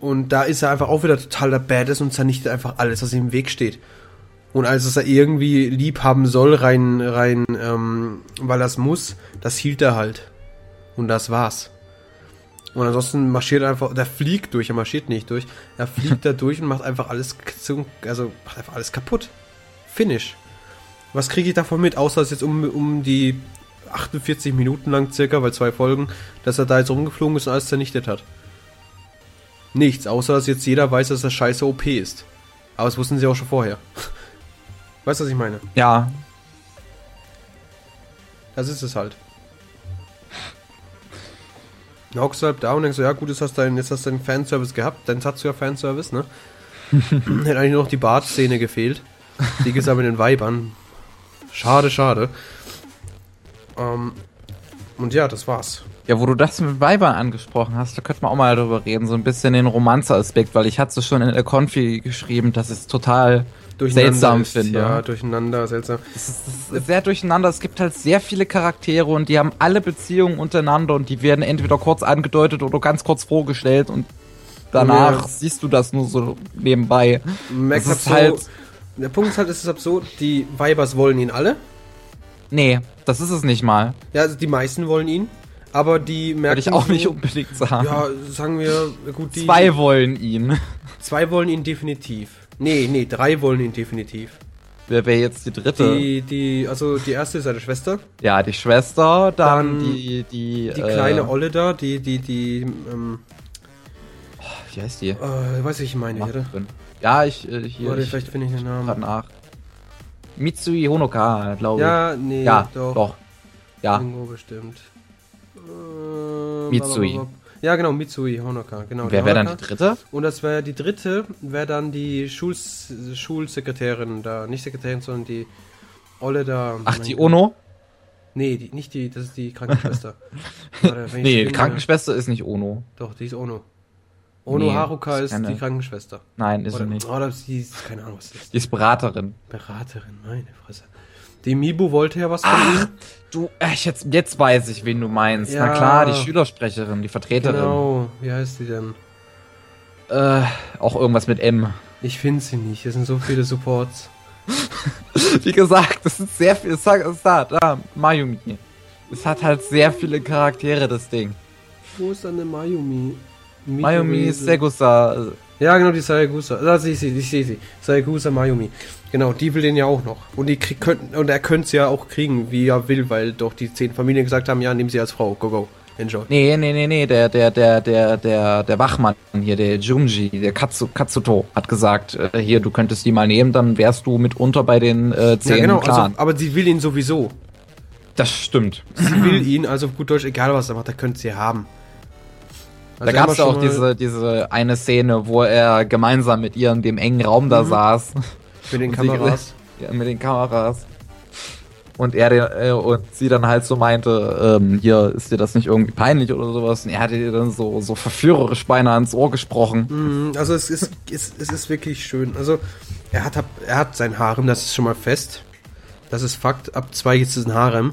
Und da ist er einfach auch wieder total der Badass und zernichtet einfach alles, was ihm im Weg steht. Und als es er irgendwie lieb haben soll, rein, rein, ähm, weil er es muss, das hielt er halt. Und das war's. Und ansonsten marschiert er einfach, der fliegt durch, er marschiert nicht durch. Er fliegt da (laughs) durch und macht einfach alles, also macht einfach alles kaputt. Finish. Was kriege ich davon mit, außer es jetzt um, um die 48 Minuten lang circa, weil zwei Folgen, dass er da jetzt rumgeflogen ist und alles zernichtet hat? Nichts, außer dass jetzt jeder weiß, dass er scheiße OP ist. Aber das wussten sie auch schon vorher. (laughs) Weißt du, was ich meine? Ja, Das ist es halt. Dann hockst du halt da und denkst so, ja gut, jetzt hast du deinen, jetzt hast du deinen Fanservice gehabt, dann hast du ja Fanservice, ne? (laughs) Hätte eigentlich nur noch die Bartszene gefehlt. Die gibt's aber mit den Weibern. Schade, schade. Ähm, und ja, das war's. Ja, wo du das mit Weibern angesprochen hast, da könnte man auch mal darüber reden, so ein bisschen den Romanze-Aspekt, weil ich hatte es schon in der Konfi geschrieben, dass es total seltsam ist, finde. Ja, durcheinander, seltsam. Es ist, es ist sehr durcheinander. Es gibt halt sehr viele Charaktere und die haben alle Beziehungen untereinander und die werden entweder kurz angedeutet oder ganz kurz vorgestellt und danach Ja. siehst du das nur so nebenbei. Das halt ist so, halt- der Punkt ist halt, es ist absurd, die Weibers wollen ihn alle. Nee, das ist es nicht mal. Ja, also die meisten wollen ihn. Aber die merken Würde ich auch so, nicht unbedingt sagen. Ja, sagen wir, gut, die. Zwei wollen ihn. (laughs) Zwei wollen ihn definitiv. Nee, nee, drei wollen ihn definitiv. Wer wäre jetzt die dritte? Die, die, also die erste ist seine Schwester. ja, die Schwester, dann, Dann die, die, Die äh, kleine Olle da, die, die, die, ähm, Wie heißt die? äh, weiß ich, ich meine, Mach oder? drin. Ja, ich, äh, hier, Warte, ich vielleicht finde ich den Namen. nach. Mitsui Honoka, glaube ich. Ja, nee, ja, doch. doch. Ja, Irgendwo bestimmt. Äh, Mitsui. blablabla. Ja, genau, Mitsui Honoka. Genau, wer wäre dann die dritte? Und das wäre die dritte, wäre dann die Schuls Schulsekretärin da. Nicht Sekretärin, sondern die Olle da. Ach, die Ono? Nee, die, nicht die, das ist die Krankenschwester. (laughs) Warte, Nee, die Krankenschwester ist nicht Ono. Doch, die ist Ono. Ono Nee, Haruka ist keine- die Krankenschwester. Nein, ist Oder, sie nicht. oder sie ist, keine Ahnung, was das ist. Die ist Beraterin. Beraterin, meine Fresse. Die Mibu wollte ja was von Ach, ihm. du, äh, ich jetzt, jetzt weiß ich, wen du meinst. Ja. Na klar, die Schülersprecherin, die Vertreterin. Genau, wie heißt die denn? Äh, auch irgendwas mit M. Ich finde sie nicht, es sind so viele Supports. (laughs) Wie gesagt, das ist sehr viel. Es sagt, es sagt, da, Mayumi. Es hat halt sehr viele Charaktere, das Ding. Wo ist dann eine Mayumi? Mayumi. Segusa. Ja, genau, die Sayagusa. Da sehe ich sie, ich sehe sie. Sayagusa Mayumi. Genau, die will den ja auch noch. Und, die krieg, könnt, und er könnte sie ja auch kriegen, wie er will, weil doch die zehn Familien gesagt haben, ja, nehmen sie als Frau. Go, go. Enjoy. Nee, nee, nee, nee, der, der, der, der, der, der Wachmann hier, der Junji, der Katsu, Katsuto, hat gesagt, äh, hier, du könntest die mal nehmen, dann wärst du mitunter bei den äh, zehn Ja, genau, also, aber sie will ihn sowieso. das stimmt. Sie will ihn, also auf gut Deutsch, egal was er macht, er könnte sie haben. Also da gab es ja auch diese, diese eine Szene, wo er gemeinsam mit ihr in dem engen Raum da Mhm. saß. Mit den (laughs) und sie Kameras. (laughs) Ja, mit den Kameras. Und er äh, und sie dann halt so meinte, ähm, hier ist dir das nicht irgendwie peinlich oder sowas. Und er hatte ihr dann so, so verführerisch beinahe ins Ohr gesprochen. Mhm, also es ist, es, es ist wirklich schön. Also er hat, er hat sein Harem, das ist schon mal fest. Das ist Fakt. Ab zwei ist es ein Harem.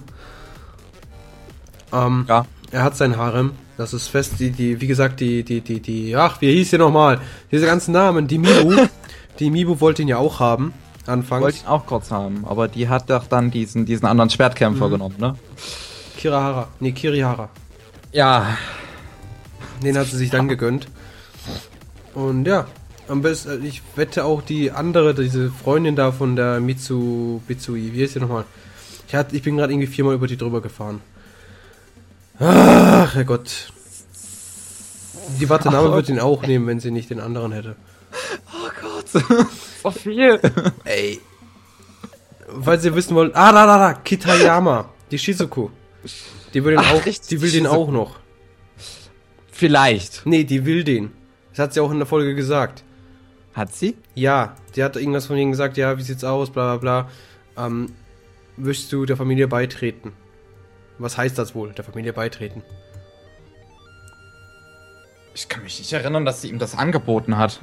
Ähm, Ja. Er hat sein Harem. Das ist fest. Die, die, wie gesagt, die, die, die, die, ach, wie hieß der nochmal? Diese ganzen Namen. Die Mibu. (laughs) die Mibu wollte ihn ja auch haben. Anfangs. Wollte ich auch kurz haben, aber die hat doch dann diesen, diesen anderen Schwertkämpfer genommen, ne? Kirahara. Nee, Kirihara. Ja, Den hat sie sich dann gegönnt. Und ja, am besten, ich wette auch die andere, diese Freundin da von der Mitsu, Mitsui, wie heißt die nochmal? Ich, hat, ich bin gerade irgendwie viermal über die drüber gefahren. Ach, Herrgott. Die Wartename Ach, wird ihn auch nehmen, wenn sie nicht den anderen hätte. Oh Gott, (laughs) so viel. Ey. Falls ihr wissen wollt, ah, da, da, da, Kitayama, die Shizuku. Die will den Ach, auch, richtig, die will den Shizuku. auch noch. Vielleicht. Nee, die will den. Das hat sie auch in der Folge gesagt. Hat sie? Ja, die hat irgendwas von ihnen gesagt, ja, wie sieht's aus, bla bla bla. Ähm, wirst du der Familie beitreten? Was heißt das wohl, der Familie beitreten? Ich kann mich nicht erinnern, dass sie ihm das angeboten hat.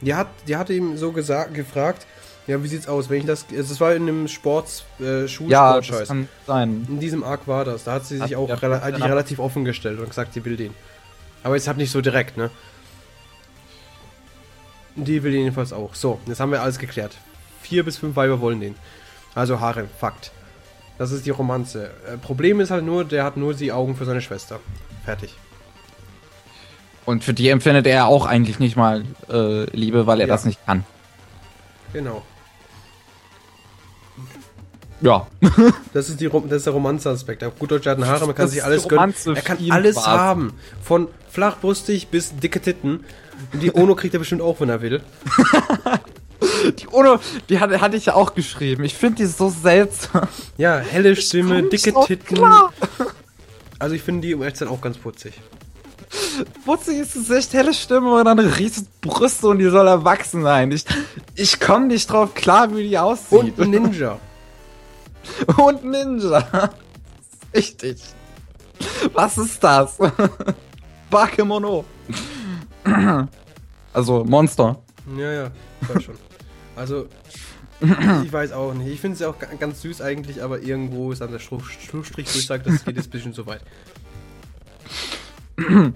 Die hat, die hat ihm so gesagt, gefragt, ja, wie sieht's aus, wenn ich das, also das war in einem Sports, äh, Ja, das kann sein. in diesem Arc war das, da hat sie sich Hat- auch ja, rela eigentlich relativ offen gestellt und gesagt, sie will den. Aber jetzt halt nicht so direkt, ne? Die will den jedenfalls auch. So, jetzt haben wir alles geklärt. Vier bis fünf Weiber wollen den. Also Haare, Fakt. Das ist die Romanze. Äh, Problem ist halt nur, der hat nur die Augen für seine Schwester. Fertig. Und für die empfindet er auch eigentlich nicht mal äh, Liebe, weil er Ja. das nicht kann. Genau. Ja. (laughs) Das ist, die das ist der Romanze-Aspekt. Auf gut Deutsch, er hat ein Haare, man kann Das sich alles gönnen. Romanze Er kann alles quasi. haben. Von flachbrustig bis dicke Titten. Und die Ono kriegt er bestimmt auch, wenn er will. (laughs) (laughs) Die Uno, die hatte, hatte ich ja auch geschrieben. Ich finde die so seltsam. Ja, helle Stimme, dicke drauf Titten. klar. Also ich finde die sein auch ganz putzig. Putziges Gesicht, helle Stimme und dann riesige Brüste und die soll erwachsen sein. Ich, ich komme nicht drauf klar, wie die aussieht. Und Ninja. (laughs) Und Ninja. Richtig. Was ist das? (laughs) Bakemono. (clears throat) Also Monster. ja, ja, ich weiß schon. Also, (clears throat) ich weiß auch nicht. Ich finde sie auch ga- ganz süß eigentlich, aber irgendwo ist dann der Schlu- Schlussstrich, wo ich sage, das geht jetzt ein bisschen zu weit. (clears throat)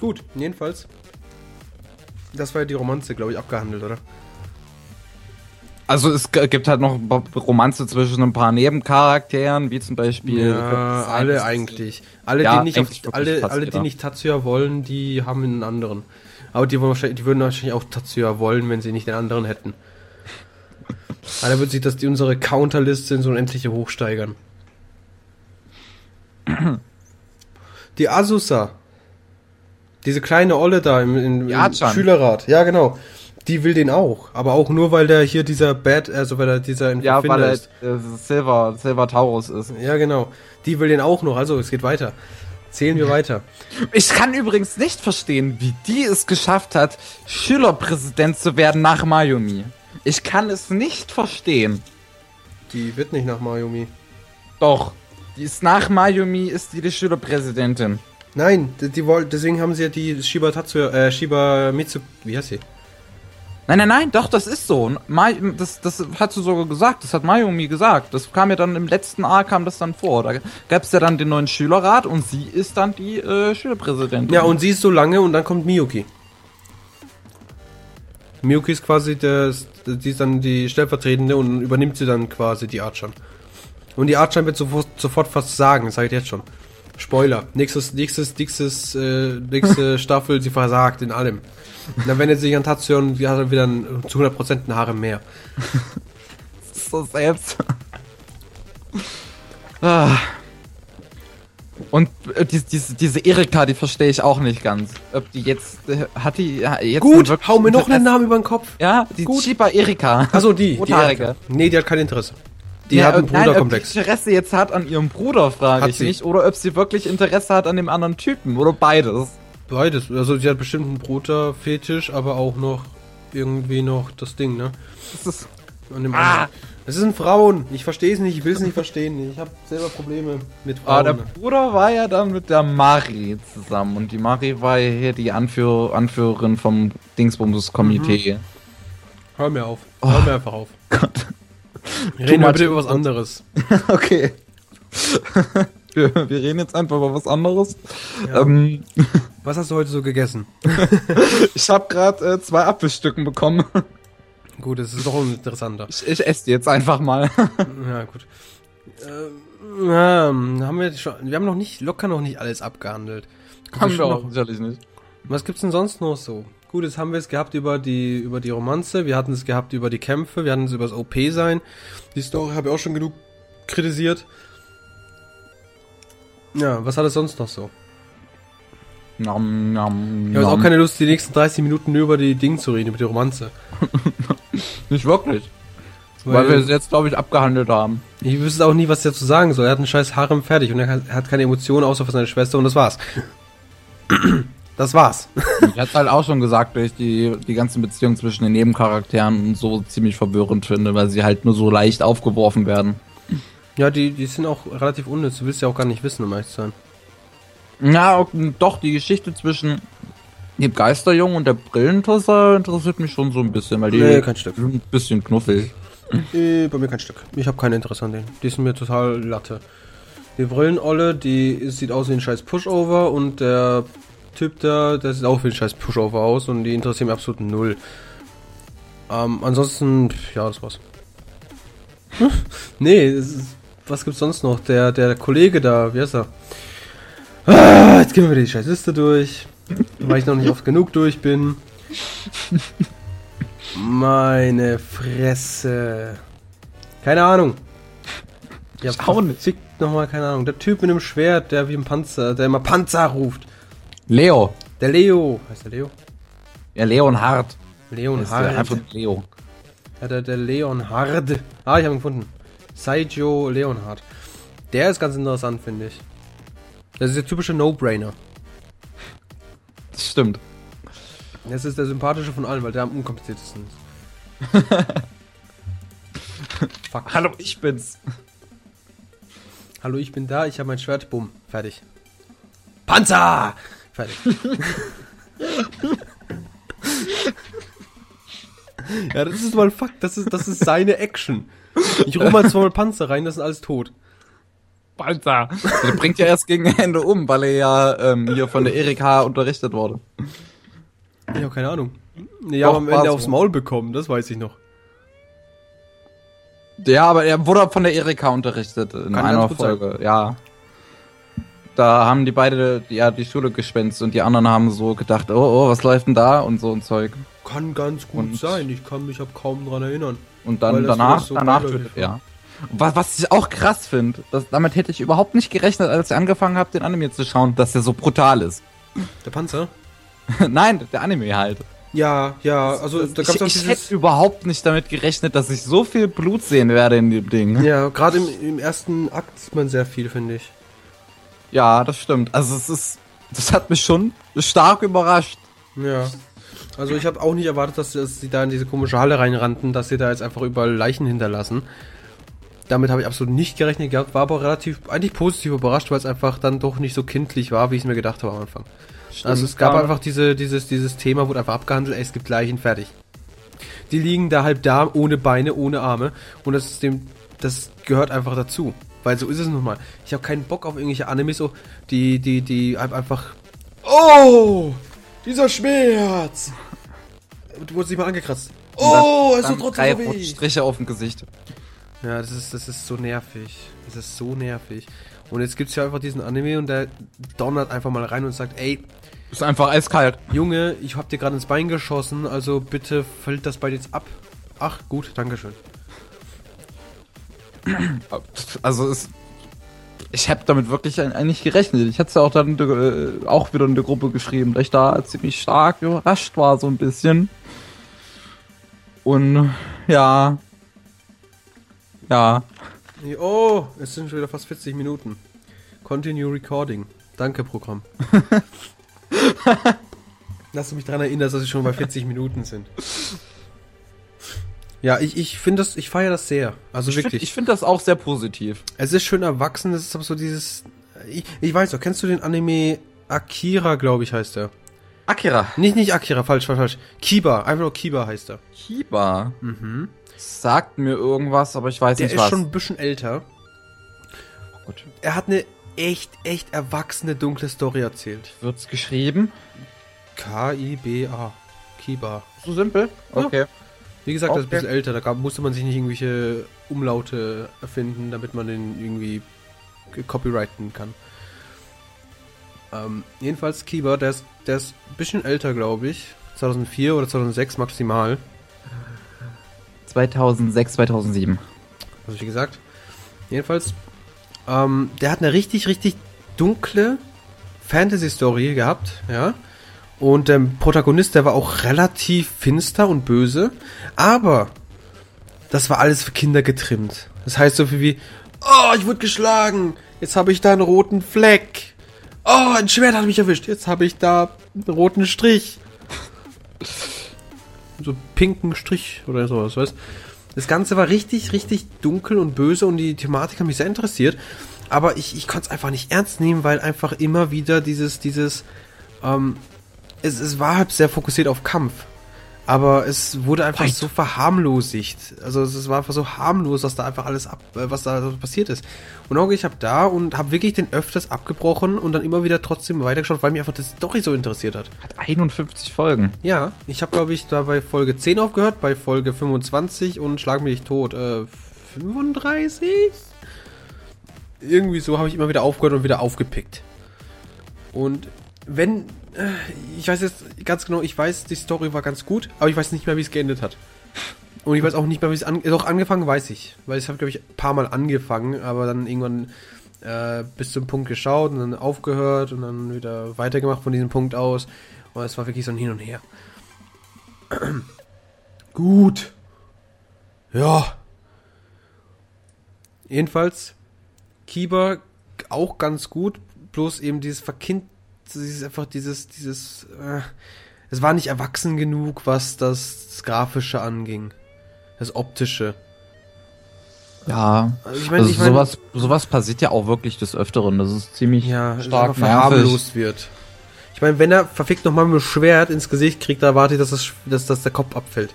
Gut, jedenfalls. Das war ja die Romanze, glaube ich, abgehandelt, oder? Also es gibt halt noch Romanze zwischen ein paar Nebencharakteren, wie zum Beispiel. Ja, alle eigentlich. Alle, Ja, die nicht, auf, alle, alle die nicht Tatsuya wollen, die haben einen anderen. Aber die, die würden wahrscheinlich auch Tatsuya wollen, wenn sie nicht den anderen hätten. Aber da wird sich das die unsere Counterliste in so unendliche hochsteigern. Die Asusa. Diese kleine Olle da im, im, im. Schülerrat. Ja, genau. Die will den auch. Aber auch nur, weil der hier dieser Bad, also weil er dieser Ja, Erfinder weil er ist. äh, Silver, Silver Taurus ist. Ja, genau. Die will den auch noch. Also, es geht weiter. Zählen wir weiter. Ich kann übrigens nicht verstehen, wie die es geschafft hat, Schülerpräsident zu werden nach Mayumi. Ich kann es nicht verstehen. Die wird nicht nach Mayumi. Doch. Die ist nach Mayumi, ist die die Schülerpräsidentin. Nein, die, die deswegen haben sie ja die Shiba Tatsuya, äh, Shiba Mitsu, wie heißt sie? Nein, nein, nein, doch, das ist so. Mai, das, das hat sie sogar gesagt, das hat Mayumi gesagt. Das kam ja dann im letzten A, kam das dann vor. Da gab es ja dann den neuen Schülerrat und sie ist dann die äh, Schülerpräsidentin. Ja, und sie ist so lange und dann kommt Miyuki. Miyuki ist quasi der, die ist dann die stellvertretende und übernimmt sie dann quasi die Archan. Und die Archan wird sofort, sofort fast sagen, das sage ich jetzt schon. Spoiler, nächstes, nächstes, nächstes, äh, nächste (laughs) Staffel, sie versagt in allem. Und dann wendet sie sich an Tatsuya und hat dann wieder zu 100% ein Haare mehr. (laughs) so selbst. ah. Und äh, die, diese, diese Erika, die verstehe ich auch nicht ganz. Ob die jetzt, äh, hat die jetzt Gut, wirklich hau mir noch einen Namen über den Kopf. Ja, die Gut. Chiba Erika. Achso, die. die. Erika. nee, die hat kein Interesse. Die Ja, hat einen äh, nein, Bruderkomplex. Ob die Interesse jetzt hat an ihrem Bruder, frage Hat ich sie. nicht. Oder ob sie wirklich Interesse hat an dem anderen Typen. Oder beides. Beides. Also sie hat bestimmt einen Bruder-Fetisch, aber auch noch irgendwie noch das Ding, ne? Das ist, An dem Ah! Es sind Frauen. Ich verstehe es nicht, ich will es nicht verstehen. Ich habe selber Probleme mit ah, Frauen. der Bruder war ja dann mit der Mari zusammen und die Mari war ja hier die Anführ Anführerin vom Dingsbums-Komitee. Hör mir auf. Oh. Hör mir einfach auf. Gott. Reden wir bitte über was anderes. (laughs) Okay. Wir, wir reden jetzt einfach über was anderes. Ja. Ähm, (laughs) Was hast du heute so gegessen? (laughs) ich habe gerade äh, zwei Apfelstücken bekommen. Gut, das ist doch interessanter. Ich, ich esse jetzt einfach mal. (laughs) Ja, gut. Ähm, ähm, haben wir schon. Wir haben noch nicht, locker noch nicht alles abgehandelt. Haben wir auch noch- sicherlich nicht. Was gibt's denn sonst noch so? Gut, jetzt haben wir es gehabt über die, über die Romanze, wir hatten es gehabt über die Kämpfe, wir hatten es über das OP sein. Die Story habe ich auch schon genug kritisiert. Ja, was hat es sonst noch so? Nom, nom, Ich habe jetzt auch keine Lust, die nächsten 30 Minuten nur über die Dinge zu reden, über die Romanze. (laughs) Nicht wirklich. Weil, wir es jetzt, glaube ich, abgehandelt haben. ich wüsste auch nie, was der zu sagen soll. Er hat einen scheiß Harem fertig und er hat- er hat keine Emotionen außer für seine Schwester und das war's. (clears throat) Das war's. Ich hatte halt auch schon gesagt, dass ich die, die ganzen Beziehungen zwischen den Nebencharakteren so ziemlich verwirrend finde, weil sie halt nur so leicht aufgeworfen werden. Ja, die, die sind auch relativ unnütz. Du willst ja auch gar nicht wissen, um ehrlich zu sein. Ja, auch- doch, die Geschichte zwischen dem Geisterjungen und der Brillentusser interessiert mich schon so ein bisschen, weil die Nee, kein Stück. sind ein bisschen knuffig. Äh, bei mir kein Stück. Ich habe kein Interesse an denen. Die sind mir total Latte. Die Brillenolle, die sieht aus wie ein scheiß Pushover und der Typ da, der sieht auch wie ein scheiß Pushover aus und die interessieren mich absolut null. Ähm, ansonsten, ja, das war's. (laughs) nee, das ist, was gibt's sonst noch? Der, der Kollege da, wie heißt er? Ah, jetzt gehen wir wieder die scheiß Liste durch, weil ich noch nicht oft genug durch bin. Meine Fresse. Keine Ahnung. Ja, Ich auch nicht. Fickt nochmal, keine Ahnung. Der Typ mit dem Schwert, der wie ein Panzer, der immer Panzer ruft. Leo. Der Leo. Heißt der Leo? Ja, Leonhard. Leon Ist der einfach. Leo. Ja, der, der Leon Hard. Ah, ich habe ihn gefunden. Saijo Leonhard. Der ist ganz interessant, finde ich. Das ist der typische No-Brainer. Das stimmt. Das ist der sympathische von allen, weil der am unkompliziertesten ist. (laughs) Fuck. Hallo, ich bin's. Hallo, ich bin da, ich habe mein Schwert, bumm, fertig. Panzer! Fertig. (laughs) ja, das ist mal Fakt, das ist, das ist seine Action. (laughs) Ich rufe mal zweimal Panzer rein, das ist alles tot. Alter. Der bringt ja erst gegen Ende um, weil er ja ähm, hier von der Erik H. unterrichtet wurde. Ich habe keine Ahnung. Ja, Doch, aber am Ende aufs. Maul bekommen, das weiß ich noch. Ja, aber er wurde von der Erika unterrichtet in Kann einer gut sein. Folge, ja. Da haben die beide ja die Schule geschwänzt und die anderen haben so gedacht, oh, oh, was läuft denn da und so ein Zeug. Kann ganz gut Und- sein, ich kann mich hab kaum dran erinnern. Und dann danach, so danach tötet er. Was, was ich auch krass finde, damit hätte ich überhaupt nicht gerechnet, als ich angefangen habe, den Anime zu schauen, dass der so brutal ist. Der Panzer? (laughs) Nein, der Anime halt. Ja, ja, also da ich gab's auch ich hätte überhaupt nicht damit gerechnet, dass ich so viel Blut sehen werde in dem Ding. Ja, gerade im, im ersten Akt sieht man sehr viel, finde ich. Ja, das stimmt. Also es ist, das hat mich schon stark überrascht. Ja. Also ich habe auch nicht erwartet, dass, sie da in diese komische Halle reinrannten, dass sie da jetzt einfach überall Leichen hinterlassen. Damit habe ich absolut nicht gerechnet gehabt, war aber relativ, eigentlich positiv überrascht, weil es einfach dann doch nicht so kindlich war, wie ich es mir gedacht habe am Anfang. also es gab einfach diese, dieses, dieses Thema, wurde einfach abgehandelt, ey, es gibt Leichen, fertig. Die liegen da halb da, ohne Beine, ohne Arme und das ist dem, das gehört einfach dazu. Weil so ist es nun mal. Ich habe keinen Bock auf irgendwelche Animes, so, die, die, die einfach. Oh! Dieser Schmerz! Du wurdest nicht mal angekratzt. Oh, es tut trotzdem drei so weh. Striche auf dem Gesicht. Ja, das ist, das ist so nervig. Das ist so nervig. Und jetzt gibt's ja einfach diesen Anime und der donnert einfach mal rein und sagt, ey, Ist einfach eiskalt. Junge, ich hab dir gerade ins Bein geschossen, also bitte fällt das Bein jetzt ab. Ach, gut, dankeschön. Also es, ich habe damit wirklich eigentlich gerechnet. Ich hatte es ja auch dann äh, auch wieder in der Gruppe geschrieben, dass ich da ziemlich stark überrascht war so ein bisschen. Und ja, ja, Oh, es sind schon wieder fast 40 Minuten. Continue recording. Danke, Programm. (laughs) Dass du mich daran erinnerst, dass wir schon bei 40 Minuten sind. Ja, ich, ich finde das, ich feiere das sehr. Also Ich wirklich. finde find das auch sehr positiv. es ist schön erwachsen, es ist aber so dieses. Ich, ich weiß doch, kennst du den Anime Akira, glaube ich, heißt er? Akira. Nicht, nicht Akira, falsch, falsch, falsch. Kiba, einfach nur Kiba heißt er. Kiba. Mhm. Sagt mir irgendwas, aber ich weiß Der nicht ist was. schon ein bisschen älter. Gut. Er hat eine echt, echt erwachsene, dunkle Story erzählt. Wird's geschrieben? K-I-B-A. Kiba. So simpel? Ja. Okay. Wie gesagt, das ist ein Okay. bisschen älter. Da gab, musste man sich nicht irgendwelche Umlaute erfinden, damit man den irgendwie ge- copyrighten kann. Ähm, jedenfalls Kiba, der ist, der ist ein bisschen älter, glaube ich. 2004 oder 2006 maximal. 2006, 2007. Also wie gesagt. Jedenfalls, ähm, der hat eine richtig, richtig dunkle Fantasy-Story gehabt, ja. Und der Protagonist, der war auch relativ finster und böse. Aber das war alles für Kinder getrimmt. Das heißt so viel wie, oh, ich wurde geschlagen. Jetzt habe ich da einen roten Fleck. Oh, ein Schwert hat mich erwischt. Jetzt habe ich da einen roten Strich. So pinken Strich oder sowas, weißt Das Ganze war richtig, richtig dunkel und böse und die Thematik hat mich sehr interessiert. Aber ich, ich konnte es einfach nicht ernst nehmen, weil einfach immer wieder dieses, dieses, ähm, es, es war halt sehr fokussiert auf Kampf. Aber es wurde einfach Fight. so verharmlosigt. Also es, war einfach so harmlos, was da einfach alles ab, äh, was da passiert ist. Und auch ich habe da und habe wirklich den öfters abgebrochen und dann immer wieder trotzdem weitergeschaut, weil mich einfach das Story so interessiert hat. Hat 51 Folgen. Ja, ich habe glaube ich da bei Folge 10 aufgehört, bei Folge 25 und Schlag mich nicht tot. Äh, 35? Irgendwie so habe ich immer wieder aufgehört und wieder aufgepickt. Und wenn, ich weiß jetzt ganz genau, ich weiß, die Story war ganz gut, aber ich weiß nicht mehr, wie es geendet hat. Und ich weiß auch nicht mehr, wie es an, doch angefangen weiß ich, weil ich habe glaube ich ein paar Mal angefangen, aber dann irgendwann äh, bis zum Punkt geschaut und dann aufgehört und dann wieder weitergemacht von diesem Punkt aus. Und es war wirklich so ein Hin und Her. (clears throat) Gut. Ja. Jedenfalls, Kiba auch ganz gut, bloß eben dieses Verkind, dieses einfach dieses, dieses, äh, es war nicht erwachsen genug, was das Grafische anging. Das Optische. Ja. Also ich meine, Also ich meine, sowas, sowas passiert ja auch wirklich des Öfteren. Das ist ziemlich ja, stark verharmlost wird. Ich meine, wenn er verfickt nochmal mit dem Schwert ins Gesicht kriegt, da erwarte ich, dass, das, dass, dass der Kopf abfällt.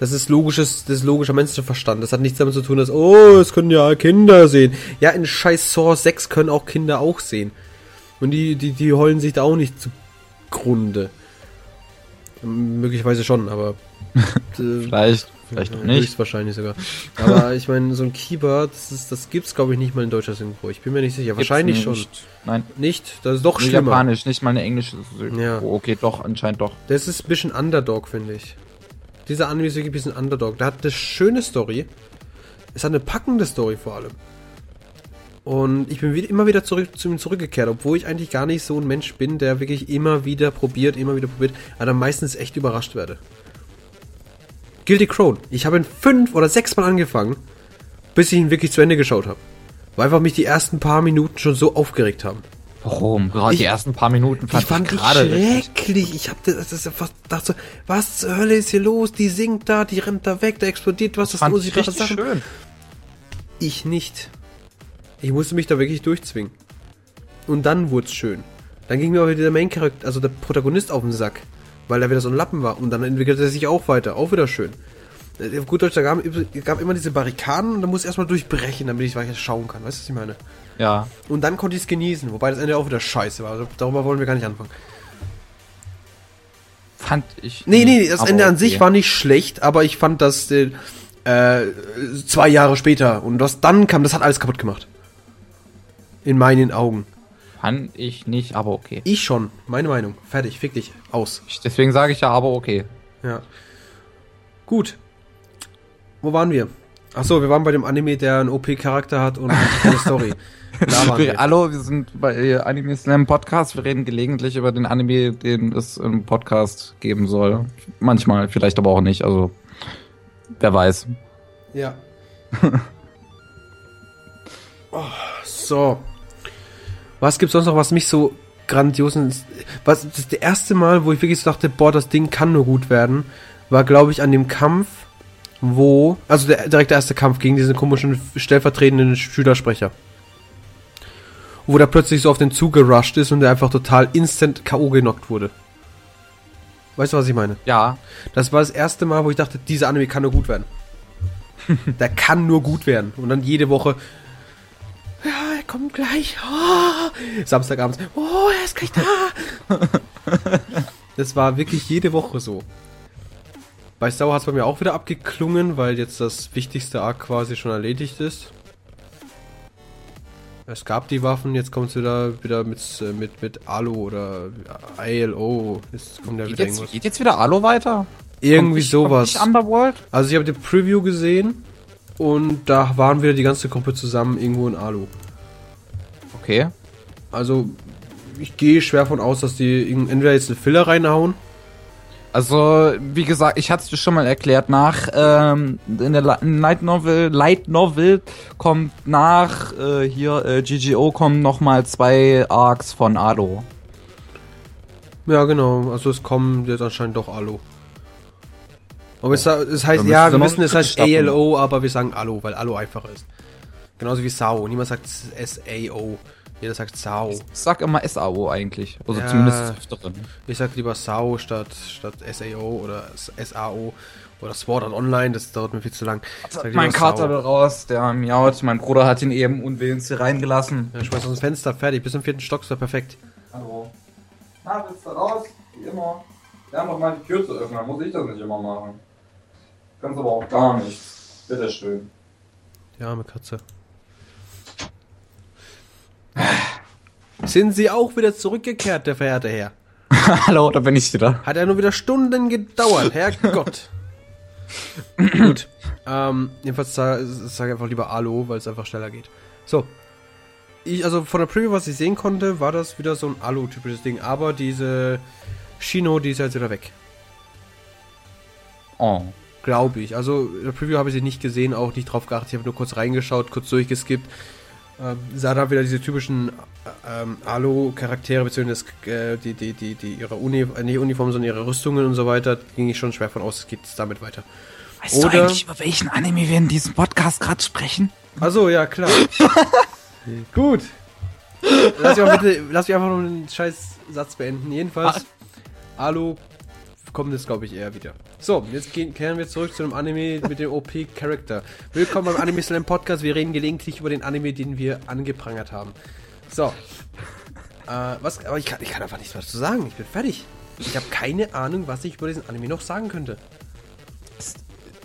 Das ist logisches, das ist logischer menschlicher Verstand. Das hat nichts damit zu tun, dass, oh, es können ja Kinder sehen. Ja, in scheiß Saw 6 können auch Kinder auch sehen. Und die, die, die heulen sich da auch nicht zugrunde. Möglicherweise schon, aber. (laughs) äh, Vielleicht, vielleicht auch nicht. Höchstwahrscheinlich sogar. Aber (laughs) ich meine, so ein Keyboard, das, ist, das gibt's glaube ich nicht mal in deutscher Synchro. Ich bin mir nicht sicher. Wahrscheinlich Gibt's schon. nicht. Nein, Nicht? Das ist doch nur schlimmer. Japanisch, nicht mal eine englische. Synchro. Ja. Okay, doch, anscheinend doch. Das ist ein bisschen Underdog, finde ich. Dieser Anime ist wirklich ein bisschen Underdog. Der hat eine schöne Story. Es hat eine packende Story vor allem. Und ich bin wieder, immer wieder zurück zu ihm zurückgekehrt, obwohl ich eigentlich gar nicht so ein Mensch bin, der wirklich immer wieder probiert, immer wieder probiert, aber dann meistens echt überrascht werde. Guilty Crown. Ich habe ihn fünf oder sechs Mal angefangen, bis ich ihn wirklich zu Ende geschaut habe. Weil einfach mich die ersten paar Minuten schon so aufgeregt haben. Warum? Gerade Ich- die ersten paar Minuten Ich fand die gerade schrecklich. Ich hab das, das ist einfach dachte was zur Hölle ist hier los? Die singt da, die rennt da weg, da explodiert was, das Fand muss ich ich sagen. schön. Ich nicht. Ich musste mich da wirklich durchzwingen. Und dann wurde es schön. Dann ging mir aber wieder der Main Charakter, also der Protagonist auf den Sack, weil er wieder so ein Lappen war. Und dann entwickelte er sich auch weiter, auch wieder schön. Äh, Auf gut Deutsch, da gab, gab immer diese Barrikaden und da muss ich erstmal durchbrechen, damit ich weiter schauen kann. Weißt du, was ich meine? Ja. Und dann konnte ich es genießen, wobei das Ende auch wieder scheiße war. Also darüber wollen wir gar nicht anfangen. Fand ich. Nee, nee, das Ende an okay. sich war nicht schlecht, aber ich fand das äh, äh, zwei Jahre später und was dann kam, das hat alles kaputt gemacht. In meinen Augen. Fand ich nicht, aber okay. Ich schon, meine Meinung. Fertig, fick dich, aus. Deswegen sage ich ja, aber okay. Ja. Gut. Wo waren wir? Achso, wir waren bei dem Anime, der einen OP-Charakter hat und eine Story. (laughs) Da waren wir. hallo, wir sind bei Anime Slam Podcast. Wir reden gelegentlich über den Anime, den es im Podcast geben soll. Manchmal, vielleicht aber auch nicht. Also, wer weiß. Ja. (laughs) oh, so. Was gibt's sonst noch, was mich so grandiosen. Was das ist der erste Mal, wo ich wirklich so dachte, boah, das Ding kann nur gut werden, war glaube ich an dem Kampf, wo also der direkt der erste Kampf gegen diesen komischen stellvertretenden Schülersprecher. Wo der plötzlich so auf den Zug gerusht ist und der einfach total instant K.O. genockt wurde. Weißt du, was ich meine? Ja. Das war das erste Mal, wo ich dachte, dieser Anime kann nur gut werden. (laughs) der kann nur gut werden. Und dann jede Woche, kommt gleich. Oh. Samstagabends, oh, er ist gleich da. (laughs) das war wirklich jede Woche so. Bei Star hat es bei mir auch wieder abgeklungen, weil jetzt das wichtigste Arc quasi schon erledigt ist. Es gab die Waffen, jetzt kommt es wieder, wieder mit, äh, mit, mit Alu oder ALO. Jetzt kommt ja Geht wieder jetzt, irgendwas. geht jetzt wieder Alu weiter? Irgendwie Kommt sowas. Underworld? Also ich habe die Preview gesehen und da waren wieder die ganze Gruppe zusammen irgendwo in Alu. Okay. Also ich gehe schwer von aus, dass die entweder jetzt eine Filler reinhauen. Also, wie gesagt, ich hatte es dir schon mal erklärt, nach ähm, in der Li- Light Novel, Light Novel kommt nach äh, hier äh, GGO kommen noch mal zwei Arcs von Ado. Ja genau, also es kommen jetzt anscheinend doch Alu. Aber es, es heißt, ja, wir wissen, es heißt. ALO, aber wir sagen Alu, weil Alu einfacher ist. Genauso wie Sao. Niemand sagt SAO. Jeder sagt Sao. Ich sag immer SAO eigentlich. Also Ja. zumindest des öfteren. Ich sag lieber Sao statt, statt SAO oder SAO oder Sword Art Online, das dauert mir viel zu lang. Mein Kater will raus, der miaut. Mein Bruder hat ihn eben unwillens hier reingelassen. Ja, schmeiß aus dem Fenster, fertig. Bis zum vierten Stock ist er perfekt. Hallo. Na, willst du raus? Wie immer. Lern doch mal die Tür zu öffnen, dann muss ich das nicht immer machen. Kannst aber auch gar nicht. Bitteschön. Die arme Katze. Sind sie auch wieder zurückgekehrt, der verehrte Herr? (laughs) Hallo, da bin ich wieder. Hat ja nur wieder Stunden gedauert, Herrgott. (laughs) Gut. Ähm, jedenfalls sage sag ich einfach lieber Alu, weil es einfach schneller geht. So. Ich, also von der Preview, was ich sehen konnte, war das wieder so ein Alu-typisches Ding. Aber diese Shino, die ist jetzt wieder weg. Oh. Glaube ich. Also in der Preview habe ich sie nicht gesehen, auch nicht drauf geachtet. Ich habe nur kurz reingeschaut, kurz durchgeskippt. Ähm, sah da wieder diese typischen äh, ähm, Alu-Charaktere, beziehungsweise äh, die, die, die, die, ihre Uni, äh, nicht Uniform, sondern ihre Rüstungen und so weiter. Ging ich schon schwer von aus, es geht damit weiter. Weißt Oder- du eigentlich, über welchen Anime wir in diesem Podcast gerade sprechen? Achso, ja, klar. (laughs) Gut. Lass mich, bitte, lass mich einfach noch einen scheiß Satz beenden. Jedenfalls, Alu kommt jetzt, glaube ich, eher wieder. So, jetzt gehen, kehren wir zurück zu einem Anime mit dem OP-Charakter. Willkommen beim Anime Slam Podcast. Wir reden gelegentlich über den Anime, den wir angeprangert haben. So. Äh, was, aber ich kann, ich kann einfach nichts mehr dazu sagen. Ich bin fertig. Ich habe keine Ahnung, was ich über diesen Anime noch sagen könnte.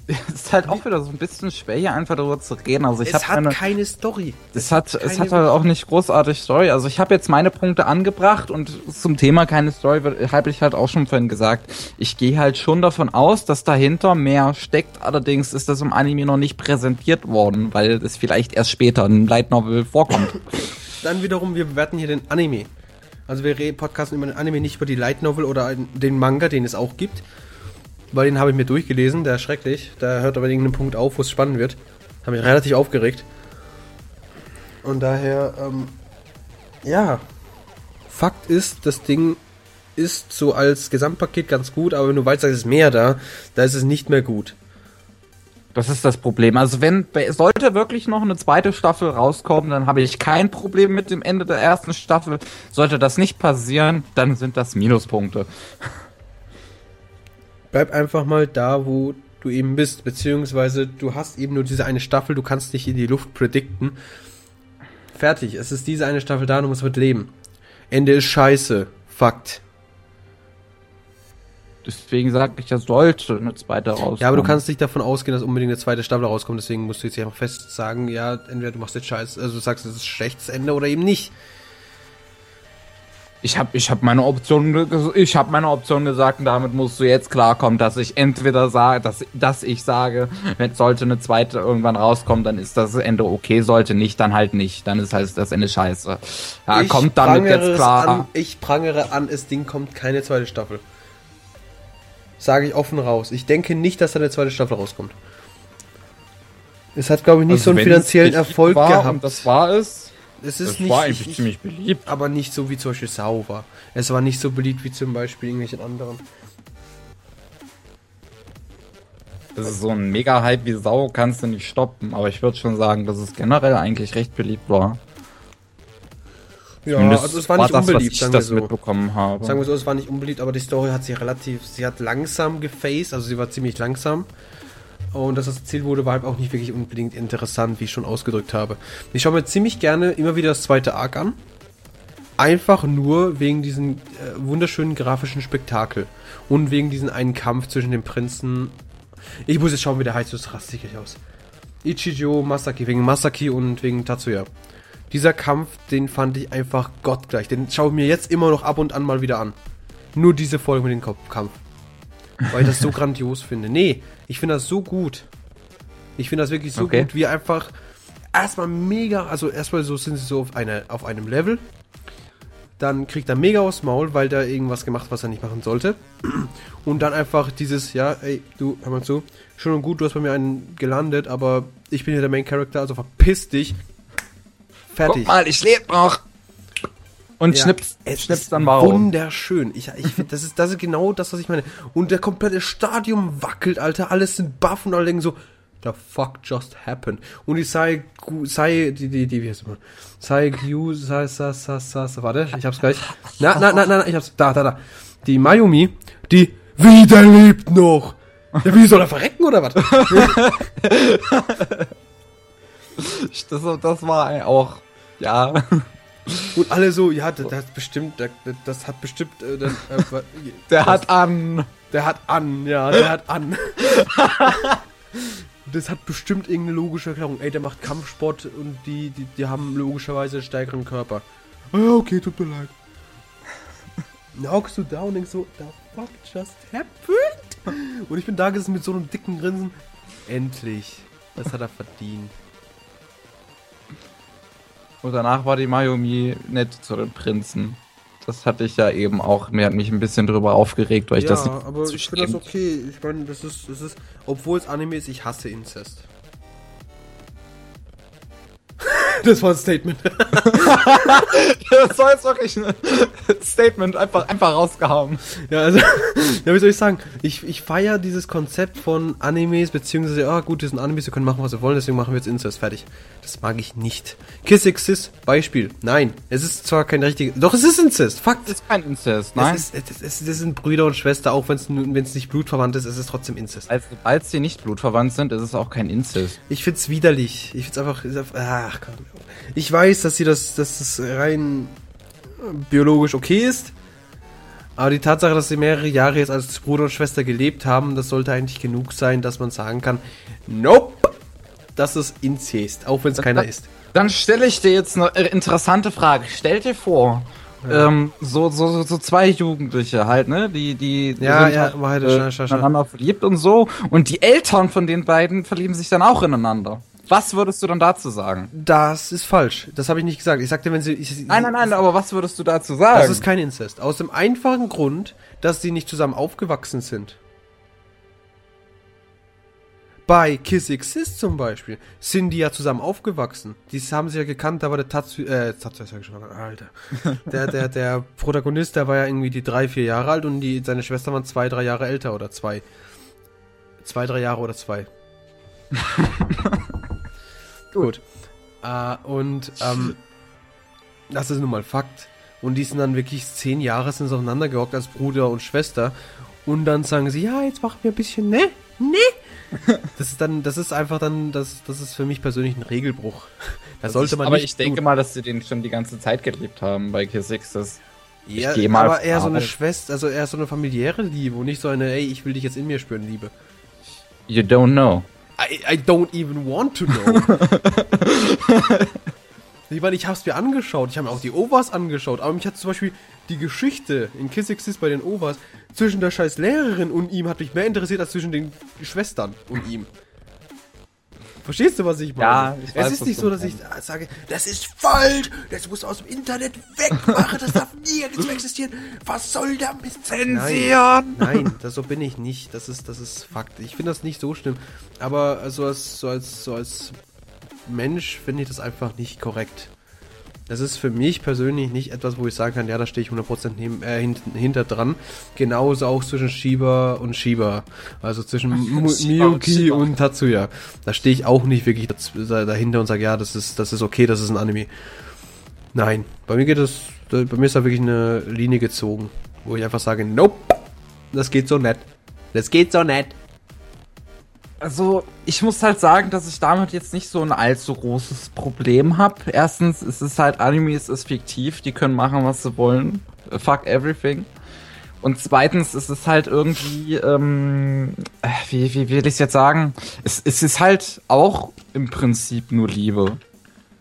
(laughs) Es ist halt auch wieder so ein bisschen schwer, hier einfach darüber zu reden. Also ich es hat meine, keine Story. es hat, es hat halt auch nicht großartig Story. Also ich habe jetzt meine Punkte angebracht und zum Thema keine Story habe ich halt auch schon vorhin gesagt. Ich gehe halt schon davon aus, dass dahinter mehr steckt. Allerdings ist das im Anime noch nicht präsentiert worden, weil es vielleicht erst später in Light Novel vorkommt. (laughs) Dann wiederum, wir bewerten hier den Anime. Also wir reden podcasten über den Anime, nicht über die Light Novel oder den Manga, den es auch gibt. Weil den habe ich mir durchgelesen, der ist schrecklich. Da hört aber irgendein Punkt auf, wo es spannend wird. Habe mich relativ aufgeregt. Und daher, ähm, ja. Fakt ist, das Ding ist so als Gesamtpaket ganz gut, aber wenn du weißt, da ist mehr da, da ist es nicht mehr gut. Das ist das Problem. Also wenn sollte wirklich noch eine zweite Staffel rauskommen, dann habe ich kein Problem mit dem Ende der ersten Staffel. Sollte das nicht passieren, dann sind das Minuspunkte. Bleib einfach mal da, wo du eben bist, beziehungsweise du hast eben nur diese eine Staffel, du kannst nicht in die Luft predikten. Fertig, es ist diese eine Staffel da, du musst mit leben. Ende ist scheiße. Fakt. Deswegen sage ich, ja sollte eine zweite rauskommen. Ja, aber du kannst nicht davon ausgehen, dass unbedingt eine zweite Staffel rauskommt, deswegen musst du jetzt einfach fest sagen, ja, entweder du machst jetzt scheiße, also du sagst, es ist schlechtes Ende oder eben nicht. Ich habe ich hab meine Option ge- ich habe meine Option gesagt und damit musst du jetzt klarkommen, dass ich entweder sage, dass, dass ich sage, wenn sollte eine zweite irgendwann rauskommen, dann ist das Ende okay, sollte nicht, dann halt nicht, dann ist halt das Ende scheiße. Ja, ich kommt damit jetzt klar. An, ich prangere an, es Ding kommt keine zweite Staffel. Sage ich offen raus. Ich denke nicht, dass da eine zweite Staffel rauskommt. Es hat, glaube ich, nicht Also so einen finanziellen Erfolg gehabt. Das war es. Es ist Das nicht, war eigentlich ich- ziemlich beliebt. aber nicht so wie zum Beispiel Sau war. Es war nicht so beliebt wie zum Beispiel irgendwelchen anderen. Das ist so ein Mega-Hype wie Sau, kannst du nicht stoppen. Aber ich würde schon sagen, dass es generell eigentlich recht beliebt war. Ja, Zumindest also es war nicht das, was unbeliebt, ich sagen wir das so. mitbekommen habe. Sagen wir so, es war nicht unbeliebt, aber die Story hat sie relativ, sie hat langsam gefaced, also sie war ziemlich langsam. Und das, was erzählt wurde, war halt auch nicht wirklich unbedingt interessant, wie ich schon ausgedrückt habe. Ich schaue mir ziemlich gerne immer wieder das zweite Arc an. Einfach nur wegen diesem äh, wunderschönen grafischen Spektakel. Und wegen diesem einen Kampf zwischen den Prinzen. Ich muss jetzt schauen, wie der heißt, das rastet sich gleich aus. Ichijo Masaki, wegen Masaki und wegen Tatsuya. Dieser Kampf, den fand ich einfach gottgleich. Den schaue ich mir jetzt immer noch ab und an mal wieder an. Nur diese Folge mit dem Kopf- Kampf. Weil ich das so grandios finde. Nee, ich finde das so gut. Ich finde das wirklich so Okay. gut, wie einfach erstmal mega, also erstmal so sind sie so auf, eine, auf einem Level. Dann kriegt er mega aufs Maul, weil der irgendwas gemacht, was er nicht machen sollte. Und dann einfach dieses, ja, ey, du, hör mal zu, schön und gut, du hast bei mir einen gelandet, aber ich bin hier der Main Character, also verpiss dich. Fertig. Guck mal, ich lebe noch. Und Ja, schnips, es schnips ist dann mal. Wunderschön. Ich, ich das, ist, das ist genau das, was ich meine. Und der komplette Stadion wackelt, Alter. Alles sind baff und alle denken so, the fuck just happened? Und die Sai, Sai, die, die, die, wie heißt mal? Sai Gyu, Sai, Sai, Sai, Sai, Sai, warte, ich hab's gleich. Na, na, na, na, na, ich hab's, da, da, da. Die Mayumi, die wieder lebt noch. Ja, wie soll er verrecken oder was? (laughs) Das, das war auch, ja. Und alle so, ja, das, das hat bestimmt, das, das hat bestimmt, äh, dann, äh, (laughs) Der hat an. Der hat an, ja, der hat an. (laughs) das hat bestimmt irgendeine logische Erklärung. Ey, der macht Kampfsport und die, die, die haben logischerweise einen stärkeren Körper. Ah, okay, tut mir leid. Dann hockst du da und denkst so, the fuck just happened? Und ich bin da gesessen mit so einem dicken Grinsen. Endlich. Das hat er verdient. Und danach war die Mayumi nett zu den Prinzen. Das hatte ich ja eben auch. Mir hat mich ein bisschen drüber aufgeregt, weil ich das. nicht aber ich finde das okay. Ich meine, das ist, das ist, obwohl es Anime ist, ich hasse Inzest. Das war ein Statement. (laughs) Das war jetzt wirklich ein Statement einfach, einfach rausgehauen. Ja, also, (laughs) ja, wie soll ich sagen? Ich, ich feiere dieses Konzept von Animes, beziehungsweise, ah gut, das sind Animes, wir können machen, was wir wollen, deswegen machen wir jetzt Incest, fertig. Das mag ich nicht. Kiss Exist, Beispiel. Nein, es ist zwar kein richtiger, doch es ist Incest, Fakt. Das ist kein Inzest, nein. Es, ist, es, ist, das sind Brüder und Schwester, auch wenn es es nicht blutverwandt ist, es ist trotzdem Incest. also, sobald sie nicht blutverwandt sind, ist es auch kein Inzest. Ich find's widerlich. Ich find's einfach, ach Gott. Ich weiß, dass sie das, dass das rein äh, biologisch okay ist. Aber die Tatsache, dass sie mehrere Jahre jetzt als Bruder und Schwester gelebt haben, das sollte eigentlich genug sein, dass man sagen kann, nope, das ist Inzest, auch wenn es keiner ist. Dann stelle ich dir jetzt eine interessante Frage. Stell dir vor, ähm, so, so, so, zwei Jugendliche halt, ne? Die, die Ja, sind ja, halt, halt, äh, ineinander verliebt und so. Und die Eltern von den beiden verlieben sich dann auch ineinander. Was würdest du dann dazu sagen? Das ist falsch. Das habe ich nicht gesagt. Ich sagte, wenn sie. Ich, Nein, nein, nein, aber was würdest du dazu sagen? Das ist kein Inzest. Aus dem einfachen Grund, dass sie nicht zusammen aufgewachsen sind. Bei Kiss Exist zum Beispiel sind die ja zusammen aufgewachsen. Die haben sich ja gekannt, da war der Tatsu, äh, Tatsu ist ja schon, Alter. (laughs) Der, der, der Protagonist, der war ja irgendwie die drei, vier Jahre alt und die, seine Schwester waren zwei, drei Jahre älter oder zwei. Zwei, drei Jahre oder zwei. (laughs) Gut. Äh, und, ähm, das ist nun mal Fakt. Und die sind dann wirklich zehn Jahre sind aufeinander gehockt als Bruder und Schwester. Und dann sagen sie, ja, jetzt machen wir ein bisschen, ne? Ne? (laughs) Das ist dann, das ist einfach dann, das, das ist für mich persönlich ein Regelbruch. Da sollte man aber nicht ich denke tun. mal, dass sie den schon die ganze Zeit geliebt haben bei Kiss. Das ja, geh mal aber eher so eine auf. Schwester, also eher so eine familiäre Liebe und nicht so eine, ey, ich will dich jetzt in mir spüren, Liebe. You don't know. I, I don't even want to know. (laughs) ich meine, ich hab's mir angeschaut, ich habe mir auch die Ovas angeschaut, aber mich hat zum Beispiel die Geschichte in Kiss Exist bei den Ovas zwischen der scheiß Lehrerin und ihm hat mich mehr interessiert als zwischen den Schwestern und ihm. Verstehst du, was ich meine? Ja, ich weiß, es ist nicht so, dass ich sage, das ist falsch, das muss aus dem Internet wegmachen, das darf (laughs) nirgends mehr existieren. Was soll der Mist? Zensieren! Nein, das so bin ich nicht. Das ist, das ist Fakt. Ich finde das nicht so schlimm. Aber so als, so als, so als Mensch finde ich das einfach nicht korrekt. Das ist für mich persönlich nicht etwas, wo ich sagen kann, ja, da stehe ich 100% neben, äh, hint, hinter dran. Genauso auch zwischen Shiba und Shiba. Also zwischen und Miyuki Shiba. und Tatsuya. Da stehe ich auch nicht wirklich dahinter und sage, ja, das ist, das ist okay, das ist ein Anime. Nein, bei mir geht es, bei mir ist da wirklich eine Linie gezogen, wo ich einfach sage, nope, das geht so nett. Das geht so nett. Also, ich muss halt sagen, dass ich damit jetzt nicht so ein allzu großes Problem habe. Erstens, es ist halt Anime, es ist fiktiv, die können machen, was sie wollen. Äh, Fuck everything. Und zweitens ist es halt irgendwie, ähm, äh, wie, wie will ich es jetzt sagen? Es, es ist halt auch im Prinzip nur Liebe.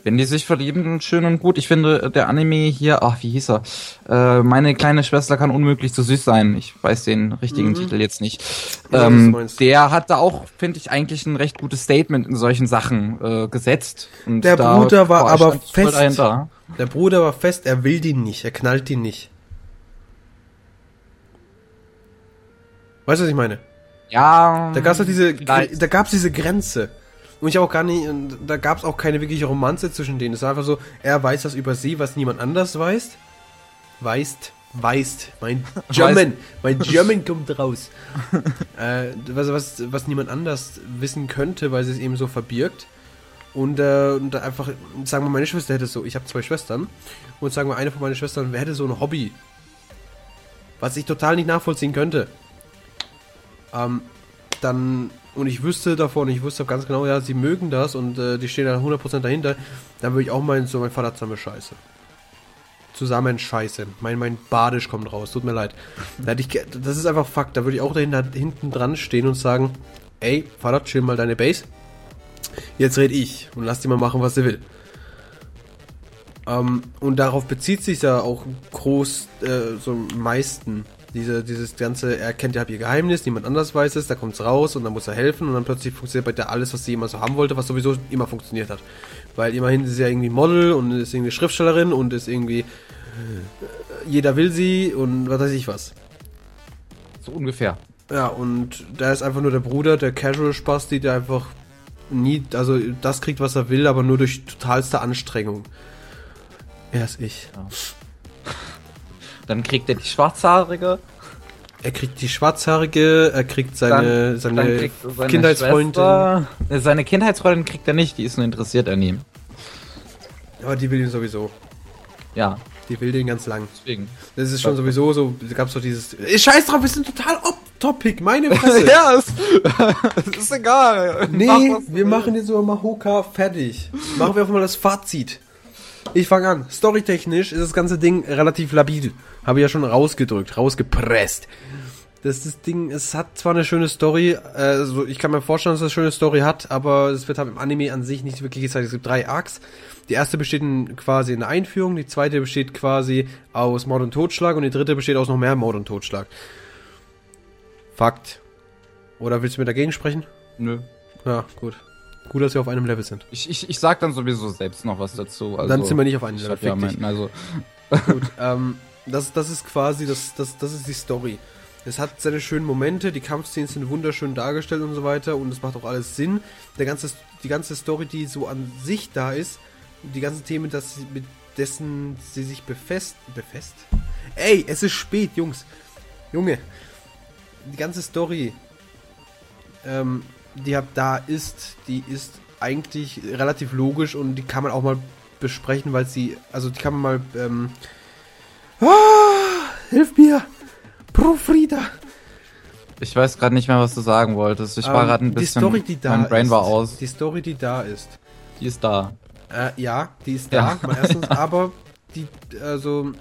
Wenn die sich verlieben, schön und gut. Ich finde, der Anime hier, ach, wie hieß er? Äh, meine kleine Schwester kann unmöglich so süß sein. Ich weiß den richtigen Mhm. Titel jetzt nicht. Ja, ähm, meinst. der hat da auch, finde ich, eigentlich ein recht gutes Statement in solchen Sachen äh, gesetzt. Und Der Bruder war aber fest. Dahinter. Der Bruder war fest, er will die nicht, er knallt die nicht. Weißt du, was ich meine? Ja. Da gab's halt diese, da gab's diese Grenze. Und ich auch gar nicht, da gab's auch keine wirkliche Romanze zwischen denen. Es war einfach so, er weiß was über sie, was niemand anders weiß. Weißt, weißt. Mein (laughs) German, mein (laughs) German kommt raus. äh, was, was, was niemand anders wissen könnte, weil sie es eben so verbirgt. Und, äh, und da einfach, sagen wir, meine Schwester hätte so, ich habe zwei Schwestern, und sagen wir, eine von meinen Schwestern hätte so ein Hobby, was ich total nicht nachvollziehen könnte. Ähm, dann, und ich wüsste davon, ich wüsste ganz genau, ja, sie mögen das und äh, die stehen da 100% dahinter, dann würde ich auch meinen, so, mein Vater zusammen scheiße. Zusammen scheiße. Mein, mein Badisch kommt raus, tut mir leid. (laughs) Ich, das ist einfach Fakt, da würde ich auch dahinter, hinten dran stehen und sagen, ey, Vater, chill mal deine Base. Jetzt red ich und lass die mal machen, was sie will. Ähm, und darauf bezieht sich ja auch groß, äh, so am meisten. Diese, dieses ganze, er kennt ja ihr Geheimnis, niemand anders weiß es, da kommt's raus und dann muss er helfen und dann plötzlich funktioniert bei der alles, was sie immer so haben wollte, was sowieso immer funktioniert hat. Weil immerhin ist sie ja irgendwie Model und ist irgendwie Schriftstellerin und ist irgendwie, äh, jeder will sie und was weiß ich was. So ungefähr. Ja, und da ist einfach nur der Bruder, der Casual-Spasti, der einfach nie, also das kriegt, was er will, aber nur durch totalste Anstrengung. Er ist ich. Dann kriegt er die Schwarzhaarige. Er kriegt die Schwarzhaarige, er kriegt seine, dann, seine dann kriegt seine Kindheitsfreundin. Schwester. Äh, Seine Kindheitsfreundin kriegt er nicht, die ist nur interessiert an ihm. Aber die will ihn sowieso. Ja, Die will den ganz lang. deswegen. Das ist schon sowieso so, da gab's doch dieses. Scheiß drauf, wir sind total off-topic, meine (laughs) Fresse. ja, es, (laughs) es ist egal. Nee, Mach, wir machen jetzt über Mahoka fertig. Machen wir einfach mal das Fazit. Ich fange an. Storytechnisch ist das ganze Ding relativ labil. Habe ich ja schon rausgedrückt, rausgepresst. Das, das Ding, es hat zwar eine schöne Story, also ich kann mir vorstellen, dass es eine schöne Story hat, aber es wird halt im Anime an sich nicht wirklich gezeigt. Es gibt drei Arcs. Die erste besteht in, quasi in der Einführung, die zweite besteht quasi aus Mord und Totschlag und die dritte besteht aus noch mehr Mord und Totschlag. Fakt. Oder willst du mir dagegen sprechen? Nö. Ja, gut. Gut, dass wir auf einem Level sind. Ich, ich, ich sag dann sowieso selbst noch was dazu. Also, Dann sind wir nicht auf einem Level. ja mein, also, Gut, ähm, das, das ist quasi, das, das, das ist die Story. Es hat seine schönen Momente, die Kampfszenen sind wunderschön dargestellt und so weiter und es macht auch alles Sinn. Der ganze, die ganze Story, die so an sich da ist, die ganzen Themen, dass mit dessen sie sich befest, befest? Ey, es ist spät, Jungs. Junge, die ganze Story, ähm, die hab da ist, die ist eigentlich relativ logisch und die kann man auch mal besprechen, weil sie, also die kann man mal, ähm, ah, hilf mir, Profrida. ich weiß gerade nicht mehr, was du sagen wolltest. Ich war Ähm, gerade ein die bisschen. Story, die da mein Brain ist, war aus. Die Story, die da ist. Die ist da. Äh, ja, die ist da, Ja. erstens, (laughs) aber die, also,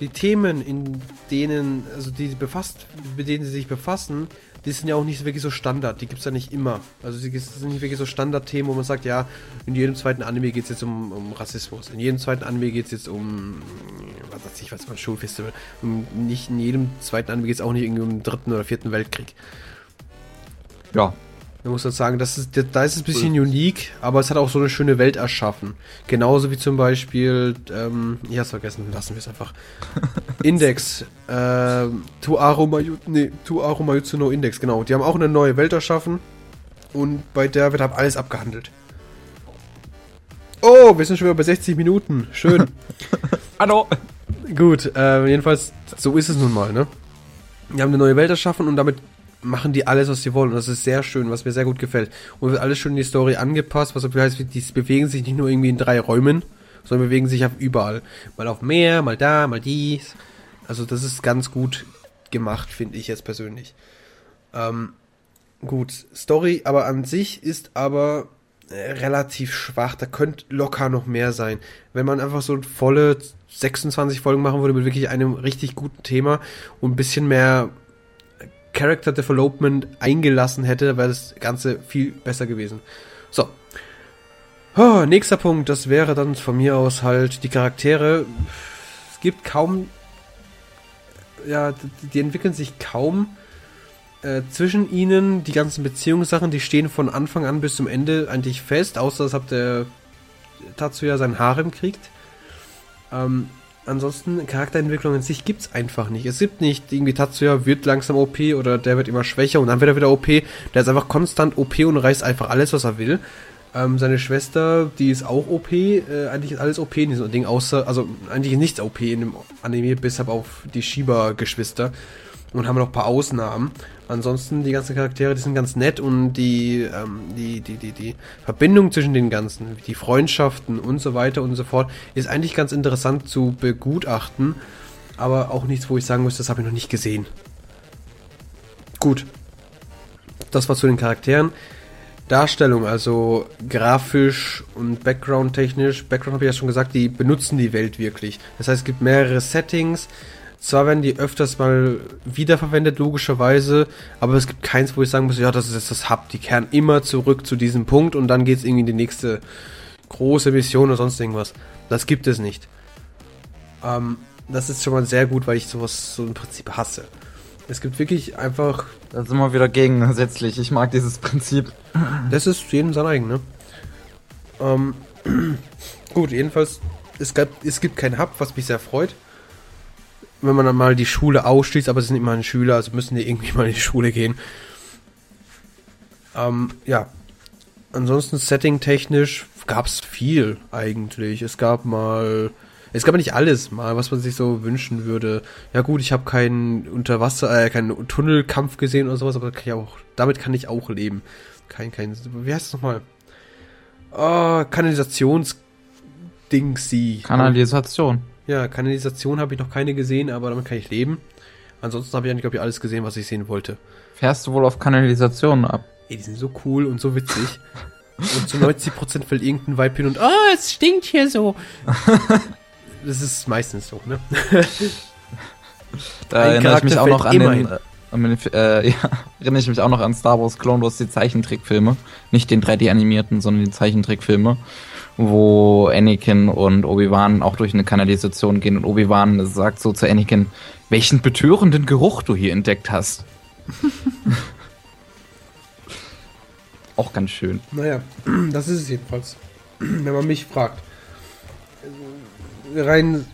die Themen, in denen, also die sie befasst, mit denen sie sich befassen, die sind ja auch nicht wirklich so Standard, die gibt's ja nicht immer. Also sie das sind nicht wirklich so Standardthemen, wo man sagt, ja, in jedem zweiten Anime geht's jetzt um, um Rassismus, in jedem zweiten Anime geht's jetzt um, was weiß ich, was war ein Schulfestival. Und nicht in jedem zweiten Anime geht's auch nicht irgendwie um den dritten oder vierten Weltkrieg. Ja. Man muss halt sagen, das ist, da ist es ein bisschen unique, aber es hat auch so eine schöne Welt erschaffen. Genauso wie zum Beispiel, ähm, ich hab's vergessen, lassen wir es einfach. (laughs) Index, ähm, Tuaro Mayu, nee, Tuaro Index, genau. Die haben auch eine neue Welt erschaffen und bei der wird halt alles abgehandelt. Oh, wir sind schon wieder bei 60 Minuten. Schön. (laughs) Hallo. Gut, äh, jedenfalls, so ist es nun mal, ne? Die haben eine neue Welt erschaffen und damit machen die alles, was sie wollen. Und das ist sehr schön, was mir sehr gut gefällt. Und wird alles schön in die Story angepasst, was heißt, die bewegen sich nicht nur irgendwie in drei Räumen, sondern bewegen sich auf überall. Mal auf Meer, mal da, mal dies. Also das ist ganz gut gemacht, finde ich jetzt persönlich. Ähm, gut, Story aber an sich ist aber äh, relativ schwach. Da könnte locker noch mehr sein. Wenn man einfach so volle 26 Folgen machen würde mit wirklich einem richtig guten Thema und ein bisschen mehr Character Development eingelassen hätte, wäre das Ganze viel besser gewesen. So. Oh, nächster Punkt, das wäre dann von mir aus halt die Charaktere. Es gibt kaum. Ja, die entwickeln sich kaum äh, zwischen ihnen. Die ganzen Beziehungssachen, die stehen von Anfang an bis zum Ende eigentlich fest, außer dass habt der Tatsuya sein Harem kriegt. Ähm, ansonsten Charakterentwicklung in sich gibt's einfach nicht. Es gibt nicht irgendwie Tatsuya wird langsam OP oder der wird immer schwächer und dann wird er wieder OP. Der ist einfach konstant OP und reißt einfach alles, was er will. Ähm, seine Schwester, die ist auch OP. Äh, eigentlich ist alles OP in diesem Ding, außer, also eigentlich nichts OP in dem Anime, bis auf die Shiba-Geschwister. Und haben noch ein paar Ausnahmen. Ansonsten die ganzen Charaktere, die sind ganz nett und die, ähm, die, die, die, die Verbindung zwischen den ganzen, die Freundschaften und so weiter und so fort, ist eigentlich ganz interessant zu begutachten. Aber auch nichts, wo ich sagen muss, das habe ich noch nicht gesehen. Gut. Das war zu den Charakteren. Darstellung, also grafisch und Background-technisch. Background habe ich ja schon gesagt, die benutzen die Welt wirklich. Das heißt, es gibt mehrere Settings. Zwar werden die öfters mal wiederverwendet, logischerweise, aber es gibt keins, wo ich sagen muss, ja, das ist jetzt das Hub. Die kehren immer zurück zu diesem Punkt und dann geht es irgendwie in die nächste große Mission oder sonst irgendwas. Das gibt es nicht. Ähm, das ist schon mal sehr gut, weil ich sowas so im Prinzip hasse. Es gibt wirklich einfach. Da sind wir wieder gegensätzlich. Ich mag dieses Prinzip. Das ist jedem sein eigen, ne? Ähm, (clears throat) gut, jedenfalls, es, gab, es gibt kein Hub, was mich sehr freut. Wenn man dann mal die Schule ausschließt, aber es sind immer Schüler, also müssen die irgendwie (laughs) mal in die Schule gehen. Ähm, ja. Ansonsten setting-technisch gab es viel eigentlich. Es gab mal es gab nicht alles mal, was man sich so wünschen würde. Ja gut, ich habe keinen Unterwasser, äh, keinen Tunnelkampf gesehen oder sowas, aber kann auch, damit kann ich auch leben. Kein, kein, wie heißt es nochmal? Oh, Kanalisationsdings sie. Kanalisation. Ja, Kanalisation habe ich noch keine gesehen, aber damit kann ich leben. Ansonsten habe ich eigentlich, glaube ich, alles gesehen, was ich sehen wollte. Fährst du wohl auf Kanalisationen ab? Ey, die sind so cool und so witzig. und zu 90% fällt irgendein Vibe hin und, oh, es stinkt hier so. (laughs) das ist meistens so, ne? da erinnere ich mich auch noch an den, äh, (laughs) ja, erinnere ich mich auch noch an Star Wars Clone Wars, die Zeichentrickfilme. Nicht den 3D-animierten, sondern die Zeichentrickfilme, wo Anakin und Obi-Wan auch durch eine Kanalisation gehen und Obi-Wan sagt so zu Anakin, welchen betörenden Geruch du hier entdeckt hast. (laughs) auch ganz schön. Naja, (clears throat) das ist es jedenfalls. (clears throat) Wenn man mich fragt rein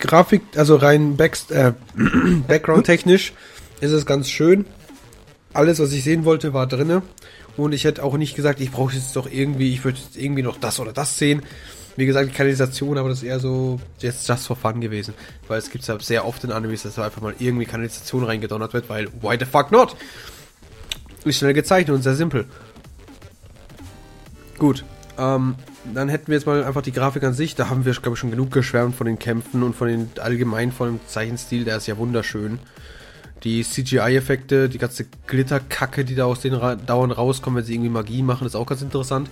Grafik, also rein äh, (clears throat) Background-technisch ist es ganz schön. Alles, was ich sehen wollte, war drinne. Und ich hätte auch nicht gesagt, ich brauche jetzt doch irgendwie, ich würde jetzt irgendwie noch das oder das sehen. Wie gesagt, die Kanalisation, aber das ist eher so jetzt just for fun gewesen. Weil es gibt ja sehr oft in Animes, dass da einfach mal irgendwie Kanalisation reingedonnert wird, weil why the fuck not? Ist schnell gezeichnet und sehr simpel. Gut. Ähm, dann hätten wir jetzt mal einfach die Grafik an sich. Da haben wir, glaube ich, schon genug geschwärmt von den Kämpfen und von den allgemein von dem Zeichenstil. Der ist ja wunderschön. Die CGI-Effekte, die ganze Glitterkacke, die da aus denen ra dauernd rauskommen, wenn sie irgendwie Magie machen, ist auch ganz interessant.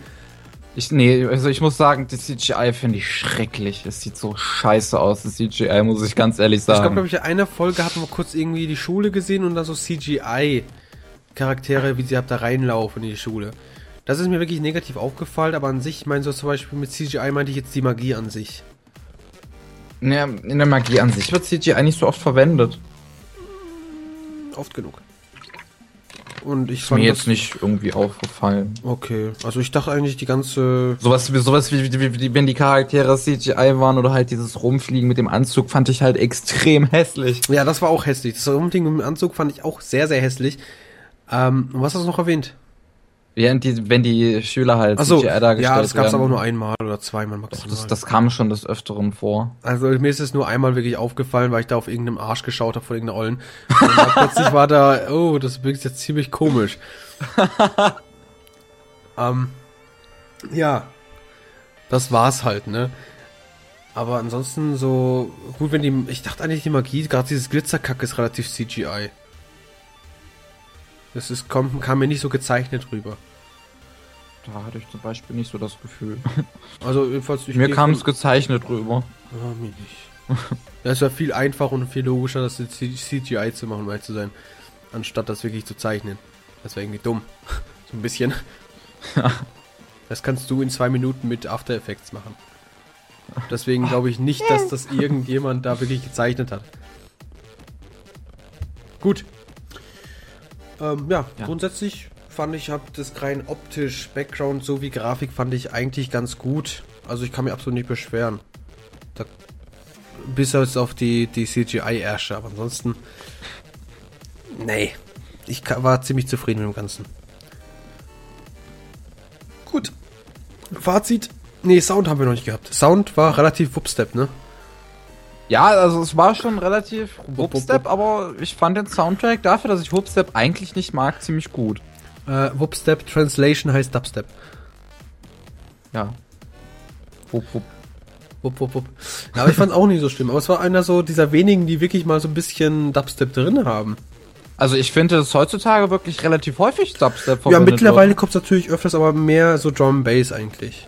Ich, nee, also ich muss sagen, die CGI finde ich schrecklich. Es sieht so scheiße aus, das CGI, muss ich ganz ehrlich sagen. Ich glaube, glaube ich, in einer Folge hatten wir kurz irgendwie die Schule gesehen und dann so CGI-Charaktere, wie sie ab da reinlaufen in die Schule. Das ist mir wirklich negativ aufgefallen, aber an sich, ich meine so zum Beispiel mit CGI meinte ich jetzt die Magie an sich. Ja, in der Magie an sich wird CGI nicht so oft verwendet. Oft genug. Und ich ist mir jetzt nicht irgendwie aufgefallen. Okay, also ich dachte eigentlich die ganze. Sowas wie, sowas wie, wie, wie, wenn die Charaktere CGI waren oder halt dieses Rumfliegen mit dem Anzug fand ich halt extrem hässlich. Ja, das war auch hässlich. Das Rumfliegen mit dem Anzug fand ich auch sehr, sehr hässlich. Ähm, was hast du noch erwähnt? Während die, wenn die Schüler halt Achso, CGI dargestellt ja, das gab's werden. aber nur einmal oder zweimal Doch, maximal. das, das kam schon des Öfteren vor. Also mir ist es nur einmal wirklich aufgefallen, weil ich da auf irgendeinem Arsch geschaut habe von irgendeiner Ollen. Und dann plötzlich war da, oh, das wirkt jetzt ziemlich komisch. (laughs) ähm, ja, das war's halt, ne? Aber ansonsten so, gut, wenn die, ich dachte eigentlich die Magie, gerade dieses Glitzerkack ist relativ CGI. Das ist, kommt, kam mir nicht so gezeichnet rüber. Da hatte ich zum Beispiel nicht so das Gefühl. (laughs) Also jedenfalls ich Mir kam es gezeichnet rüber. Ja, mir nicht. (laughs) Das wäre viel einfacher und viel logischer, das CGI zu machen, um ehrlich zu sein, anstatt das wirklich zu zeichnen. Das wäre irgendwie dumm. (laughs) so ein bisschen. Das kannst du in zwei Minuten mit After Effects machen. Deswegen glaube ich nicht, dass das irgendjemand da wirklich gezeichnet hat. Gut. Ähm, ja, Ja. grundsätzlich fand ich, hab das rein optisch, Background sowie Grafik fand ich eigentlich ganz gut. Also ich kann mich absolut nicht beschweren. Da, bis auf die, die CGI-Ärsche, aber ansonsten. Nee. Ich war ziemlich zufrieden mit dem Ganzen. Gut. Fazit. Nee, Sound haben wir noch nicht gehabt. Sound war relativ Whoopstep, ne? Ja, also es war schon relativ Whoopstep, aber ich fand den Soundtrack dafür, dass ich Whoopstep eigentlich nicht mag, ziemlich gut. Äh, Whoopstep Translation heißt Dubstep. Ja. Wupp, wupp. Wupp, wupp, wupp. Ja, aber ich fand auch nicht so schlimm. Aber es war einer so dieser wenigen, die wirklich mal so ein bisschen Dubstep drin haben. Also ich finde es heutzutage wirklich relativ häufig Dubstep Ja, mittlerweile kommt es natürlich öfters, aber mehr so Drum Bass eigentlich.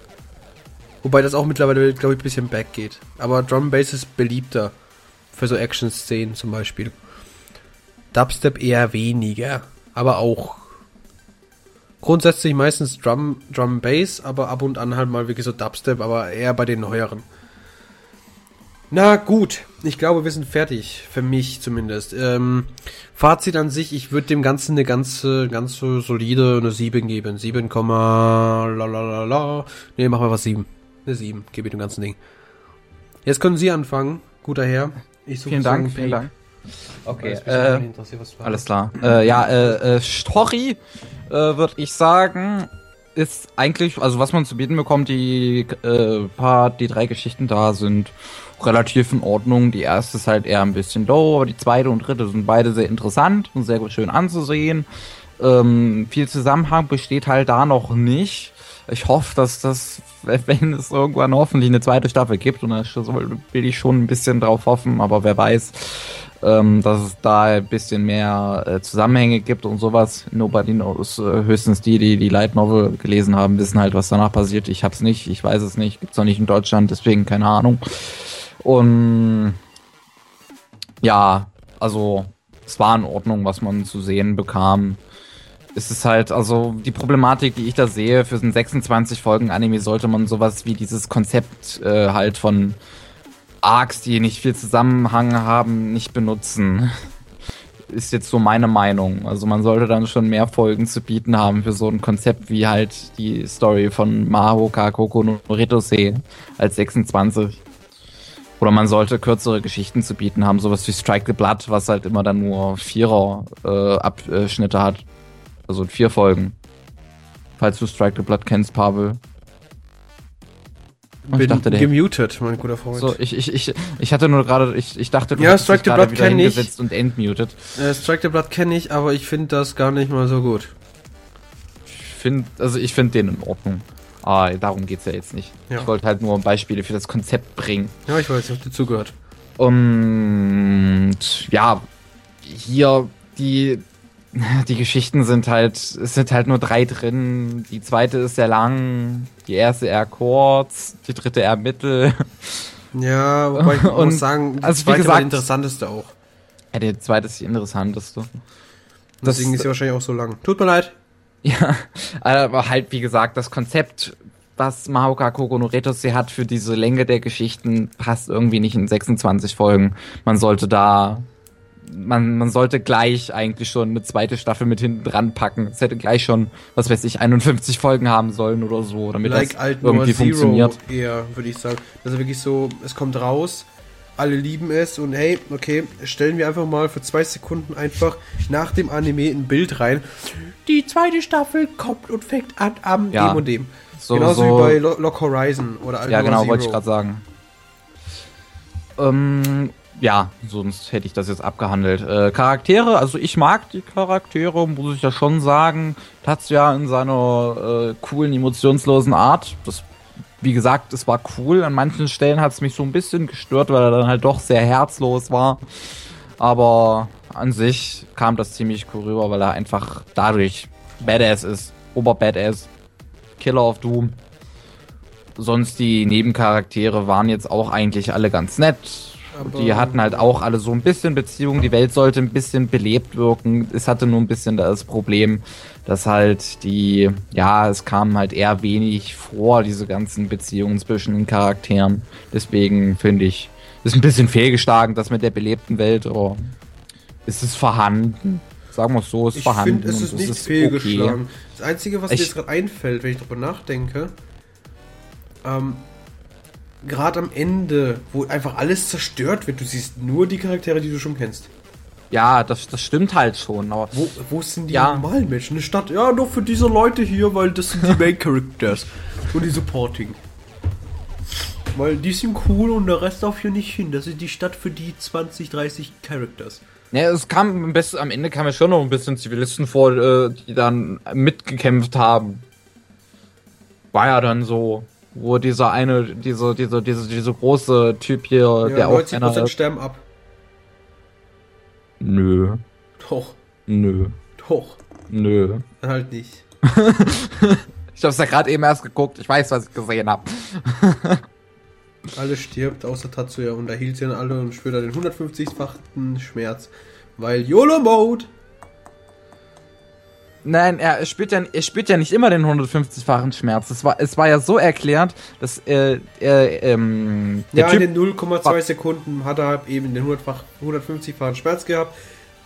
Wobei das auch mittlerweile, glaube ich, ein bisschen back geht. Aber Drum Bass ist beliebter. Für so Action-Szenen zum Beispiel. Dubstep eher weniger. Aber auch. Grundsätzlich meistens Drum, Drum Bass, aber ab und an halt mal wirklich so Dubstep, aber eher bei den neueren. Na gut, ich glaube, wir sind fertig. Für mich zumindest. Ähm, Fazit an sich, ich würde dem Ganzen eine ganze, ganz so solide eine 7 geben. 7, lalalala. Nee, machen wir was 7. Eine 7, gebe ich dem ganzen Ding. Jetzt können Sie anfangen, guter Herr. Ich suche Vielen Dank, vielen. Dank. Okay, äh, alles klar. Äh, ja, äh, äh, Story, äh, würde ich sagen, ist eigentlich, also was man zu bieten bekommt, die äh, paar, die drei Geschichten da sind relativ in Ordnung. Die erste ist halt eher ein bisschen low, aber die zweite und dritte sind beide sehr interessant und sehr schön anzusehen. Ähm, viel Zusammenhang besteht halt da noch nicht. Ich hoffe, dass das, wenn es irgendwann hoffentlich eine zweite Staffel gibt, und da will ich schon ein bisschen drauf hoffen, aber wer weiß, ähm, dass es da ein bisschen mehr äh, Zusammenhänge gibt und sowas. Nobody knows. Äh, höchstens die, die die Light Novel gelesen haben, wissen halt, was danach passiert. Ich hab's nicht, ich weiß es nicht. Gibt's noch nicht in Deutschland, deswegen keine Ahnung. Und ja, also es war in Ordnung, was man zu sehen bekam. Es ist halt, also die Problematik, die ich da sehe, für so ein 26 Folgen Anime sollte man sowas wie dieses Konzept äh, halt von Arcs, die nicht viel Zusammenhang haben, nicht benutzen. Ist jetzt so meine Meinung. Also man sollte dann schon mehr Folgen zu bieten haben für so ein Konzept wie halt die Story von Mahoka Koko no Retose als 26. Oder man sollte kürzere Geschichten zu bieten haben, sowas wie Strike the Blood, was halt immer dann nur Vierer äh, hat. Also in vier Folgen. Falls du Strike the Blood kennst, Pavel. Bin ich dachte, der- gemutet, mein guter Freund. So, ich, ich, ich, ich hatte nur gerade, ich, ich dachte, du Ja, Strike the Blood wieder kenn ich. und entmuted. Äh, Strike the Blood kenne ich, aber ich finde das gar nicht mal so gut. Ich finde, also ich finde den in Ordnung. Ah, darum geht's ja jetzt nicht. Ja. Ich wollte halt nur Beispiele für das Konzept bringen. Ja, ich weiß, ich habe dir zugehört. Und ja, hier die (laughs) die Geschichten sind halt, es sind halt nur drei drin. Die zweite ist sehr lang, die erste eher kurz, die dritte eher mittel. Ja, wobei ich (laughs) Und- muss sagen, die also zweite war gesagt- die interessanteste auch. Ja, die zweite ist die interessanteste. Deswegen Das- ist sie wahrscheinlich auch so lang. Tut mir leid. (laughs) Ja, aber halt, wie gesagt, das Konzept, was Mahoka Koko no Retose hat für diese Länge der Geschichten, passt irgendwie nicht in 26 Folgen. Man sollte da, man, man sollte gleich eigentlich schon eine zweite Staffel mit hinten dran packen. Es hätte gleich schon, was weiß ich, 51 Folgen haben sollen oder so, damit like das alt irgendwie Zero funktioniert. eher, würde ich sagen. Also wirklich so, es kommt raus, alle lieben es und hey, okay, stellen wir einfach mal für zwei Sekunden einfach nach dem Anime ein Bild rein. Die zweite Staffel kommt und fängt an am Ja. dem und dem. So, Genauso so, wie bei Lo Lock Horizon oder Ja, Alpha genau, Zero. wollte ich gerade sagen. Ähm, ja, sonst hätte ich das jetzt abgehandelt. Äh, Charaktere, also ich mag die Charaktere, muss ich ja schon sagen. Tatsuya in seiner äh, coolen, emotionslosen Art. Das, wie gesagt, es war cool. An manchen Stellen hat es mich so ein bisschen gestört, weil er dann halt doch sehr herzlos war. Aber an sich kam das ziemlich cool rüber, weil er einfach dadurch Badass ist. Ober-Badass. Killer of Doom. Sonst die Nebencharaktere waren jetzt auch eigentlich alle ganz nett. Aber- die hatten halt auch alle so ein bisschen Beziehung. Die Welt sollte ein bisschen belebt wirken. Es hatte nur ein bisschen das Problem, dass halt die, ja, es kam halt eher wenig vor, diese ganzen Beziehungen zwischen den Charakteren. Deswegen finde ich, ist ein bisschen fehlgeschlagen, das mit der belebten Welt, es ist vorhanden. Sagen wir es so, es ist Ich vorhanden. finde, es ist nicht fehlgeschlagen. Das Einzige, was mir Ich- jetzt gerade einfällt, wenn ich darüber nachdenke, ähm, gerade am Ende, wo einfach alles zerstört wird, du siehst nur die Charaktere, die du schon kennst. Ja, das, das stimmt halt schon, aber Wo, wo sind die Ja. normalen Menschen? Eine Stadt, ja, nur für diese Leute hier, weil das sind die Main Characters und die Supporting. Weil die sind cool und der Rest darf hier nicht hin. Das ist die Stadt für die 20, 30 Characters. Ja, es kam am besten, am Ende kam mir schon noch ein bisschen Zivilisten vor, äh, die dann mitgekämpft haben. War ja dann so, wo dieser eine, diese, diese, diese, diese große Typ hier, Ja, der auch 90% einer, sterben ab. nö, Doch, nö, doch. nö. Dann halt nicht. (laughs) Ich hab's ja gerade eben erst geguckt, ich weiß, was ich gesehen hab. (laughs) Alles stirbt, außer Tatsuya und da hielt sie dann alle und spürt dann den 150-fachen Schmerz. Weil YOLO-Mode! Nein, er spürt ja, er spürt ja nicht immer den 150-fachen Schmerz. Es war, es war ja so erklärt, dass äh, er, ähm, der Ja, Typ, in den 0,2 Sekunden hat er eben den 100-fach 150-fachen Schmerz gehabt,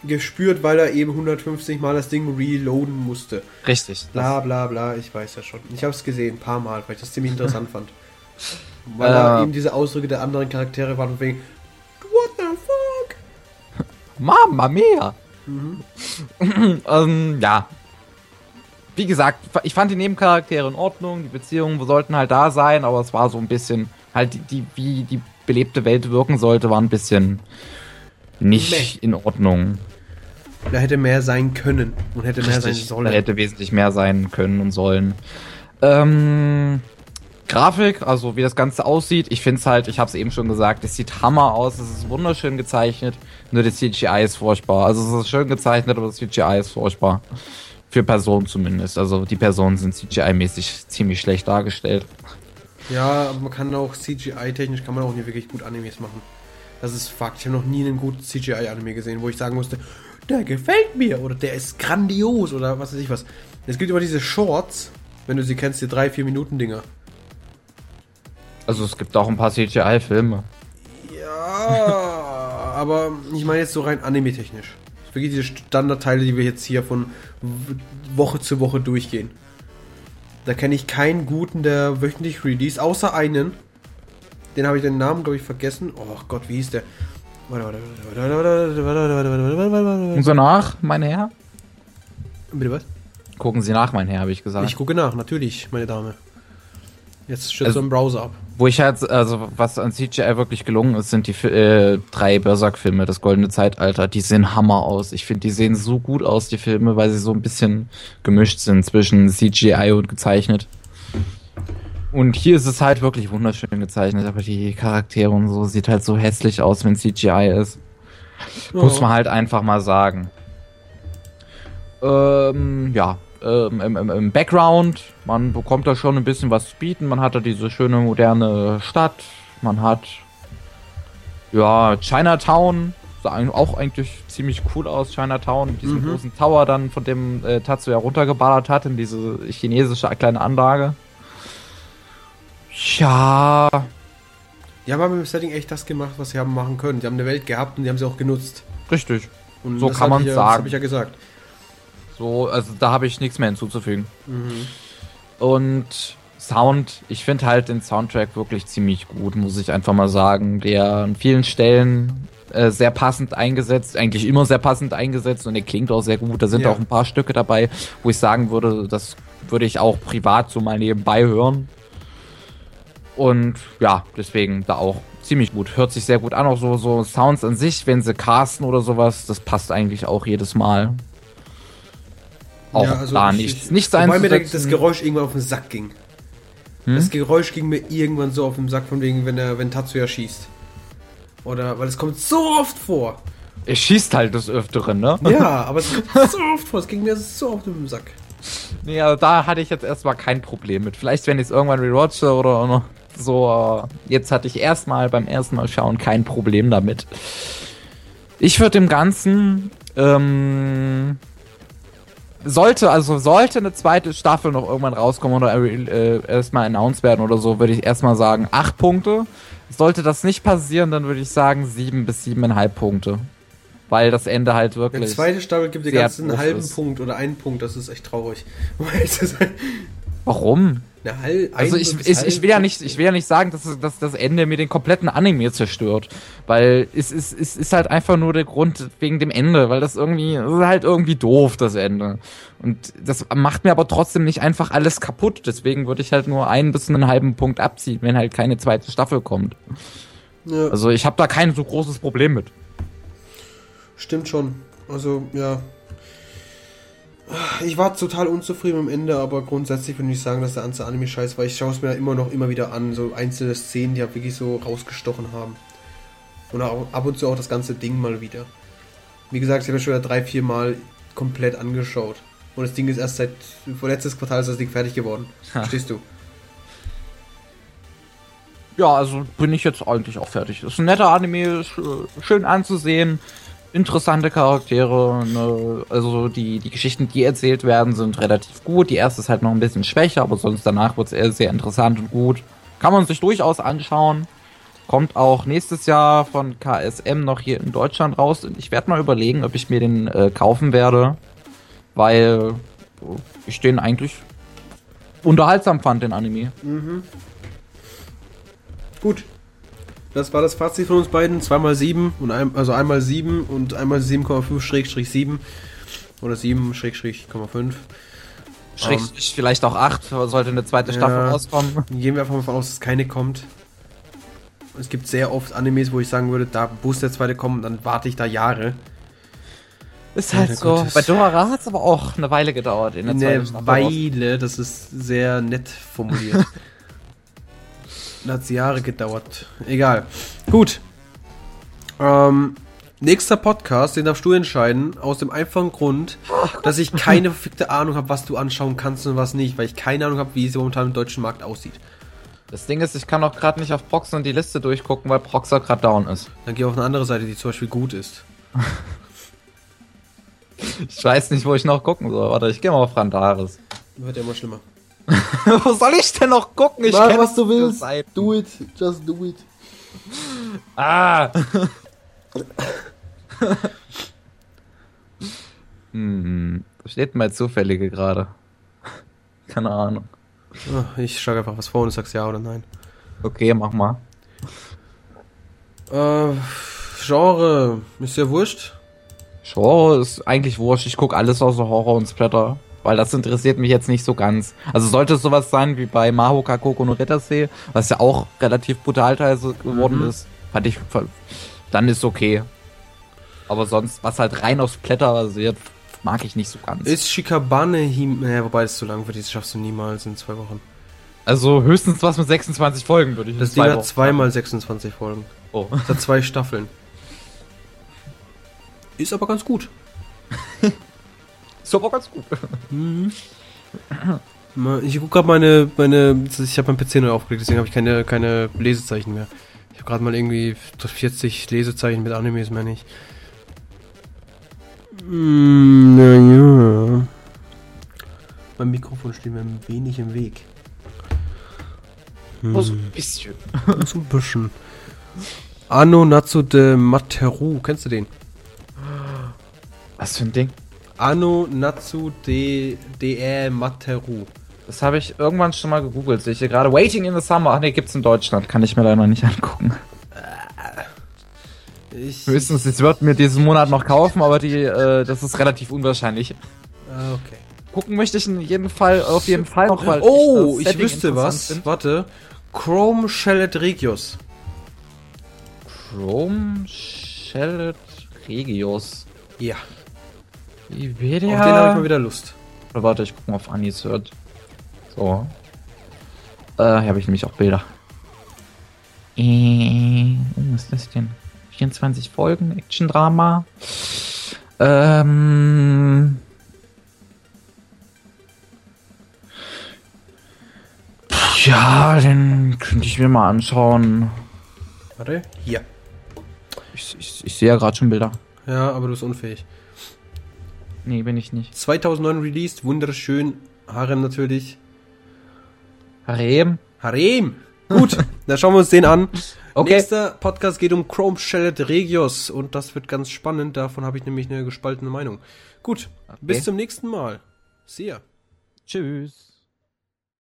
gespürt, weil er eben 150 Mal das Ding reloaden musste. richtig, Bla bla bla, ich weiß ja schon. Ich habe es gesehen, ein paar Mal, weil ich das ziemlich interessant fand. (laughs) Weil Äh. eben diese Ausdrücke der anderen Charaktere waren von wegen What the fuck? Mamma mia. (clears throat) ähm, ja. Wie gesagt, ich fand die Nebencharaktere in Ordnung, die Beziehungen sollten halt da sein, aber es war so ein bisschen, halt die, die wie die belebte Welt wirken sollte, war ein bisschen nicht Meh. in Ordnung. Da hätte mehr sein können und hätte mehr sein Richtig, sollen. Da hätte wesentlich mehr sein können und sollen. Ähm, Grafik, also wie das Ganze aussieht, ich finde es halt, ich habe es eben schon gesagt, es sieht Hammer aus, es ist wunderschön gezeichnet, nur das CGI ist furchtbar. Also es ist schön gezeichnet, aber das CGI ist furchtbar. Für Personen zumindest. Also die Personen sind CGI-mäßig ziemlich schlecht dargestellt. Ja, aber man kann auch CGI-technisch kann man auch nicht wirklich gut Animes machen. Das ist Fakt. Ich habe noch nie einen guten CGI-Anime gesehen, wo ich sagen musste, der gefällt mir oder der ist grandios oder was weiß ich was. Es gibt immer diese Shorts, wenn du sie kennst, die 3-4 Minuten Dinger. Also es gibt auch ein paar CGI-Filme. Ja, (laughs) aber ich meine jetzt so rein anime-technisch wirklich diese Standardteile, die wir jetzt hier von Woche zu Woche durchgehen. Da kenne ich keinen guten, der wöchentlich release, außer einen. Den habe ich den Namen, glaube ich, vergessen. Oh Gott, wie hieß der? Und so nach, mein Herr? Bitte was? Gucken Sie nach, mein Herr, habe ich gesagt. Ich gucke nach, natürlich, meine Dame. Jetzt stürzt Also- so ein Browser ab. Wo ich halt, also was an CGI wirklich gelungen ist, sind die äh, drei Berserk-Filme, das Goldene Zeitalter. Die sehen Hammer aus. Ich finde, die sehen so gut aus, die Filme, weil sie so ein bisschen gemischt sind zwischen CGI und gezeichnet. Und hier ist es halt wirklich wunderschön gezeichnet, aber die Charaktere und so sieht halt so hässlich aus, wenn CGI ist. Muss man halt einfach mal sagen. Ähm, ja, ähm, im, im, im Background, man bekommt da schon ein bisschen was zu bieten. Man hat da diese schöne moderne Stadt. Man hat, ja, Chinatown. Sah auch eigentlich ziemlich cool aus, Chinatown. Mit diesem Mhm. großen Tower dann, von dem äh, Tatsuya runtergeballert hat, in diese chinesische kleine Anlage. Ja, Die haben aber im Setting echt das gemacht, was sie haben machen können. Die haben eine Welt gehabt und die haben sie auch genutzt. richtig. Und So kann ich ja, sagen. Das habe ich ja gesagt. So, also da habe ich nichts mehr hinzuzufügen. Mhm. Und Sound, ich finde halt den Soundtrack wirklich ziemlich gut, muss ich einfach mal sagen. Der an vielen Stellen äh, sehr passend eingesetzt, eigentlich immer sehr passend eingesetzt und der klingt auch sehr gut. Da sind Ja. auch ein paar Stücke dabei, wo ich sagen würde, das würde ich auch privat so mal nebenbei hören. Und ja, deswegen da auch ziemlich gut. Hört sich sehr gut an, auch so, so Sounds an sich, wenn sie casten oder sowas, das passt eigentlich auch jedes Mal. Auch Ja, also da ich- nichts, ich- nichts Wobei mir das. Geräusch irgendwann auf den Sack ging. Hm? Das Geräusch ging mir irgendwann so auf den Sack, von wegen, wenn er, wenn Tatsuya schießt. Oder, weil es kommt so oft vor. Er schießt halt des Öfteren, ne? Ja, (laughs) aber es kommt so oft vor. Es ging mir so oft auf den Sack. Nee, also da hatte ich jetzt erstmal kein Problem mit. Vielleicht, wenn ich es irgendwann rewatche oder so. äh, Jetzt hatte ich erstmal beim ersten Mal schauen kein Problem damit. Ich würde dem Ganzen. Ähm, sollte, also sollte eine zweite Staffel noch irgendwann rauskommen oder äh, erstmal announced werden oder so, würde ich erstmal sagen, acht Punkte. Sollte das nicht passieren, dann würde ich sagen sieben bis siebeneinhalb Punkte. Weil das Ende halt Eine wirklich. zweite Staffel gibt dir ganz einen halben ist. Punkt oder einen Punkt. Das ist echt traurig. (laughs) Warum? Eine halb, Also ich, ich, ich will ja nicht, ich will ja nicht sagen, dass, es- dass das Ende mir den kompletten Anime zerstört. Weil es ist, es ist halt einfach nur der Grund wegen dem Ende, weil das irgendwie, das ist halt irgendwie doof, das Ende. Und das macht mir aber trotzdem nicht einfach alles kaputt. Deswegen würde ich halt nur einen bis einen halben Punkt abziehen, wenn halt keine zweite Staffel kommt. Ja, Also ich habe da kein so großes Problem mit. stimmt schon. Also, ja. Ich war total unzufrieden am Ende, aber grundsätzlich würde ich sagen, dass der ganze Anime scheiß war. Ich schaue es mir immer noch immer wieder an. So einzelne Szenen, die halt wirklich so rausgestochen haben. Und auch ab und zu auch das ganze Ding mal wieder. Wie gesagt, ich habe schon wieder drei, vier Mal komplett angeschaut. Und das Ding ist erst seit vorletztes Quartal ist das Ding fertig geworden. Ha. Verstehst du? Ja, also bin ich jetzt eigentlich auch fertig. Ist ein netter Anime, ist, äh, schön anzusehen, interessante Charaktere, ne? also die, die Geschichten, die erzählt werden, sind relativ gut. Die erste ist halt noch ein bisschen schwächer, aber sonst danach wird es eher sehr interessant und gut. Kann man sich durchaus anschauen. Kommt auch nächstes Jahr von KSM noch hier in Deutschland raus. Und ich werde mal überlegen, ob ich mir den äh, kaufen werde, weil äh, ich den eigentlich unterhaltsam fand, den Anime. Gut. Das war das Fazit von uns beiden. Zweimal 7 und ein, also einmal 7 und einmal 7,5 Schrägstrich 7. Oder 7 Schrägstrich 0,5. Schrägstrich vielleicht auch 8, sollte eine zweite Staffel Ja. rauskommen. Gehen wir einfach mal davon aus, dass keine kommt. Es gibt sehr oft Animes, wo ich sagen würde, da muss der zweite kommen, dann warte ich da Jahre. Ist halt so. Gottes. Bei Dorara hat es aber auch eine Weile gedauert. In der zweiten Eine Staffel Weile, das ist sehr nett formuliert. (laughs) hat es Jahre gedauert. Egal. Gut. Ähm, nächster Podcast, den darfst du entscheiden, aus dem einfachen Grund, dass ich keine verfickte Ahnung habe, was du anschauen kannst und was nicht, weil ich keine Ahnung habe, wie es momentan im deutschen Markt aussieht. Das Ding ist, ich kann auch gerade nicht auf Proxer und die Liste durchgucken, weil Proxer gerade down ist. Dann geh auf eine andere Seite, die zum Beispiel gut ist. (laughs) Ich weiß nicht, wo ich noch gucken soll. Warte, ich gehe mal auf Randaris. Wird ja immer schlimmer. (laughs) wo soll ich denn noch gucken? Ich Mach, was du willst. Seiten. Do it. Just do it. Ah! (laughs) hm, wo steht mein Zufällige gerade? (laughs) Keine Ahnung. Ah, Ich schlage einfach was vor und du sagst ja oder nein. Okay, mach mal. Äh, Genre, ist ja wurscht. Genre ist eigentlich wurscht. Ich gucke alles außer Horror und Splatter. Weil das interessiert mich jetzt nicht so ganz. Also sollte es sowas sein wie bei Mahoka Koko no Rettersee, was ja auch relativ brutal teilweise geworden Mhm. ist, fand ich, dann ist okay. Aber sonst, was halt rein auf Splatter basiert, mag ich nicht so ganz. Ist Shikabane Him. Naja, wobei das zu lang dich, das schaffst du niemals in zwei Wochen. also höchstens was mit 26 Folgen würde ich in Das zwei Ding hat Wochen zweimal 26 Folgen. Oh. Das hat zwei Staffeln. Ist aber ganz gut. (laughs) Ist aber ganz gut. Mal- Ich gucke gerade meine, meine, ich habe mein PC neu aufgelegt, deswegen habe ich keine, keine Lesezeichen mehr. Ich habe gerade mal irgendwie 40 Lesezeichen mit Animes mehr nicht. Mm, naja. Mein Mikrofon steht mir ein wenig im Weg. Nur so ein bisschen. So ein bisschen. Anno Natsu de Materu, kennst du den? Was für ein Ding? Anno Natsu de de Materu. Das habe ich irgendwann schon mal gegoogelt. Sehe ich hier gerade. Waiting in the Summer. Ach nee, gibt's in Deutschland. Kann ich mir leider noch nicht angucken. Ich, Höchstens, ich würde mir diesen Monat noch kaufen, aber die, äh, das ist relativ unwahrscheinlich. Ah, okay. Gucken möchte ich in jedem Fall, auf jeden Fall noch, weil Oh, ich Setting wüsste was. finde. Warte. Chrome Shellet Regius. Chrome Shellet Regius. Ja. Wikipedia. Auf den habe ich mal wieder Lust. Oder Warte, ich gucke mal auf Anis hört. So. Äh, hier habe ich nämlich auch Bilder. Äh, was ist das denn? 24 Folgen, Action-Drama. Ähm. Ja, den könnte ich mir mal anschauen. Warte. Hier. Ich, ich, ich sehe ja gerade schon Bilder. Ja, aber du bist unfähig. Nee, bin ich nicht. 2009 released, wunderschön. Harem natürlich. Harem? Harem! Gut, (laughs) dann schauen wir uns den an. Okay. Nächster Podcast geht um Chrome Shellet Regios und das wird ganz spannend. Davon habe ich nämlich eine gespaltene Meinung. Gut, bis zum nächsten Mal. See ya. Tschüss.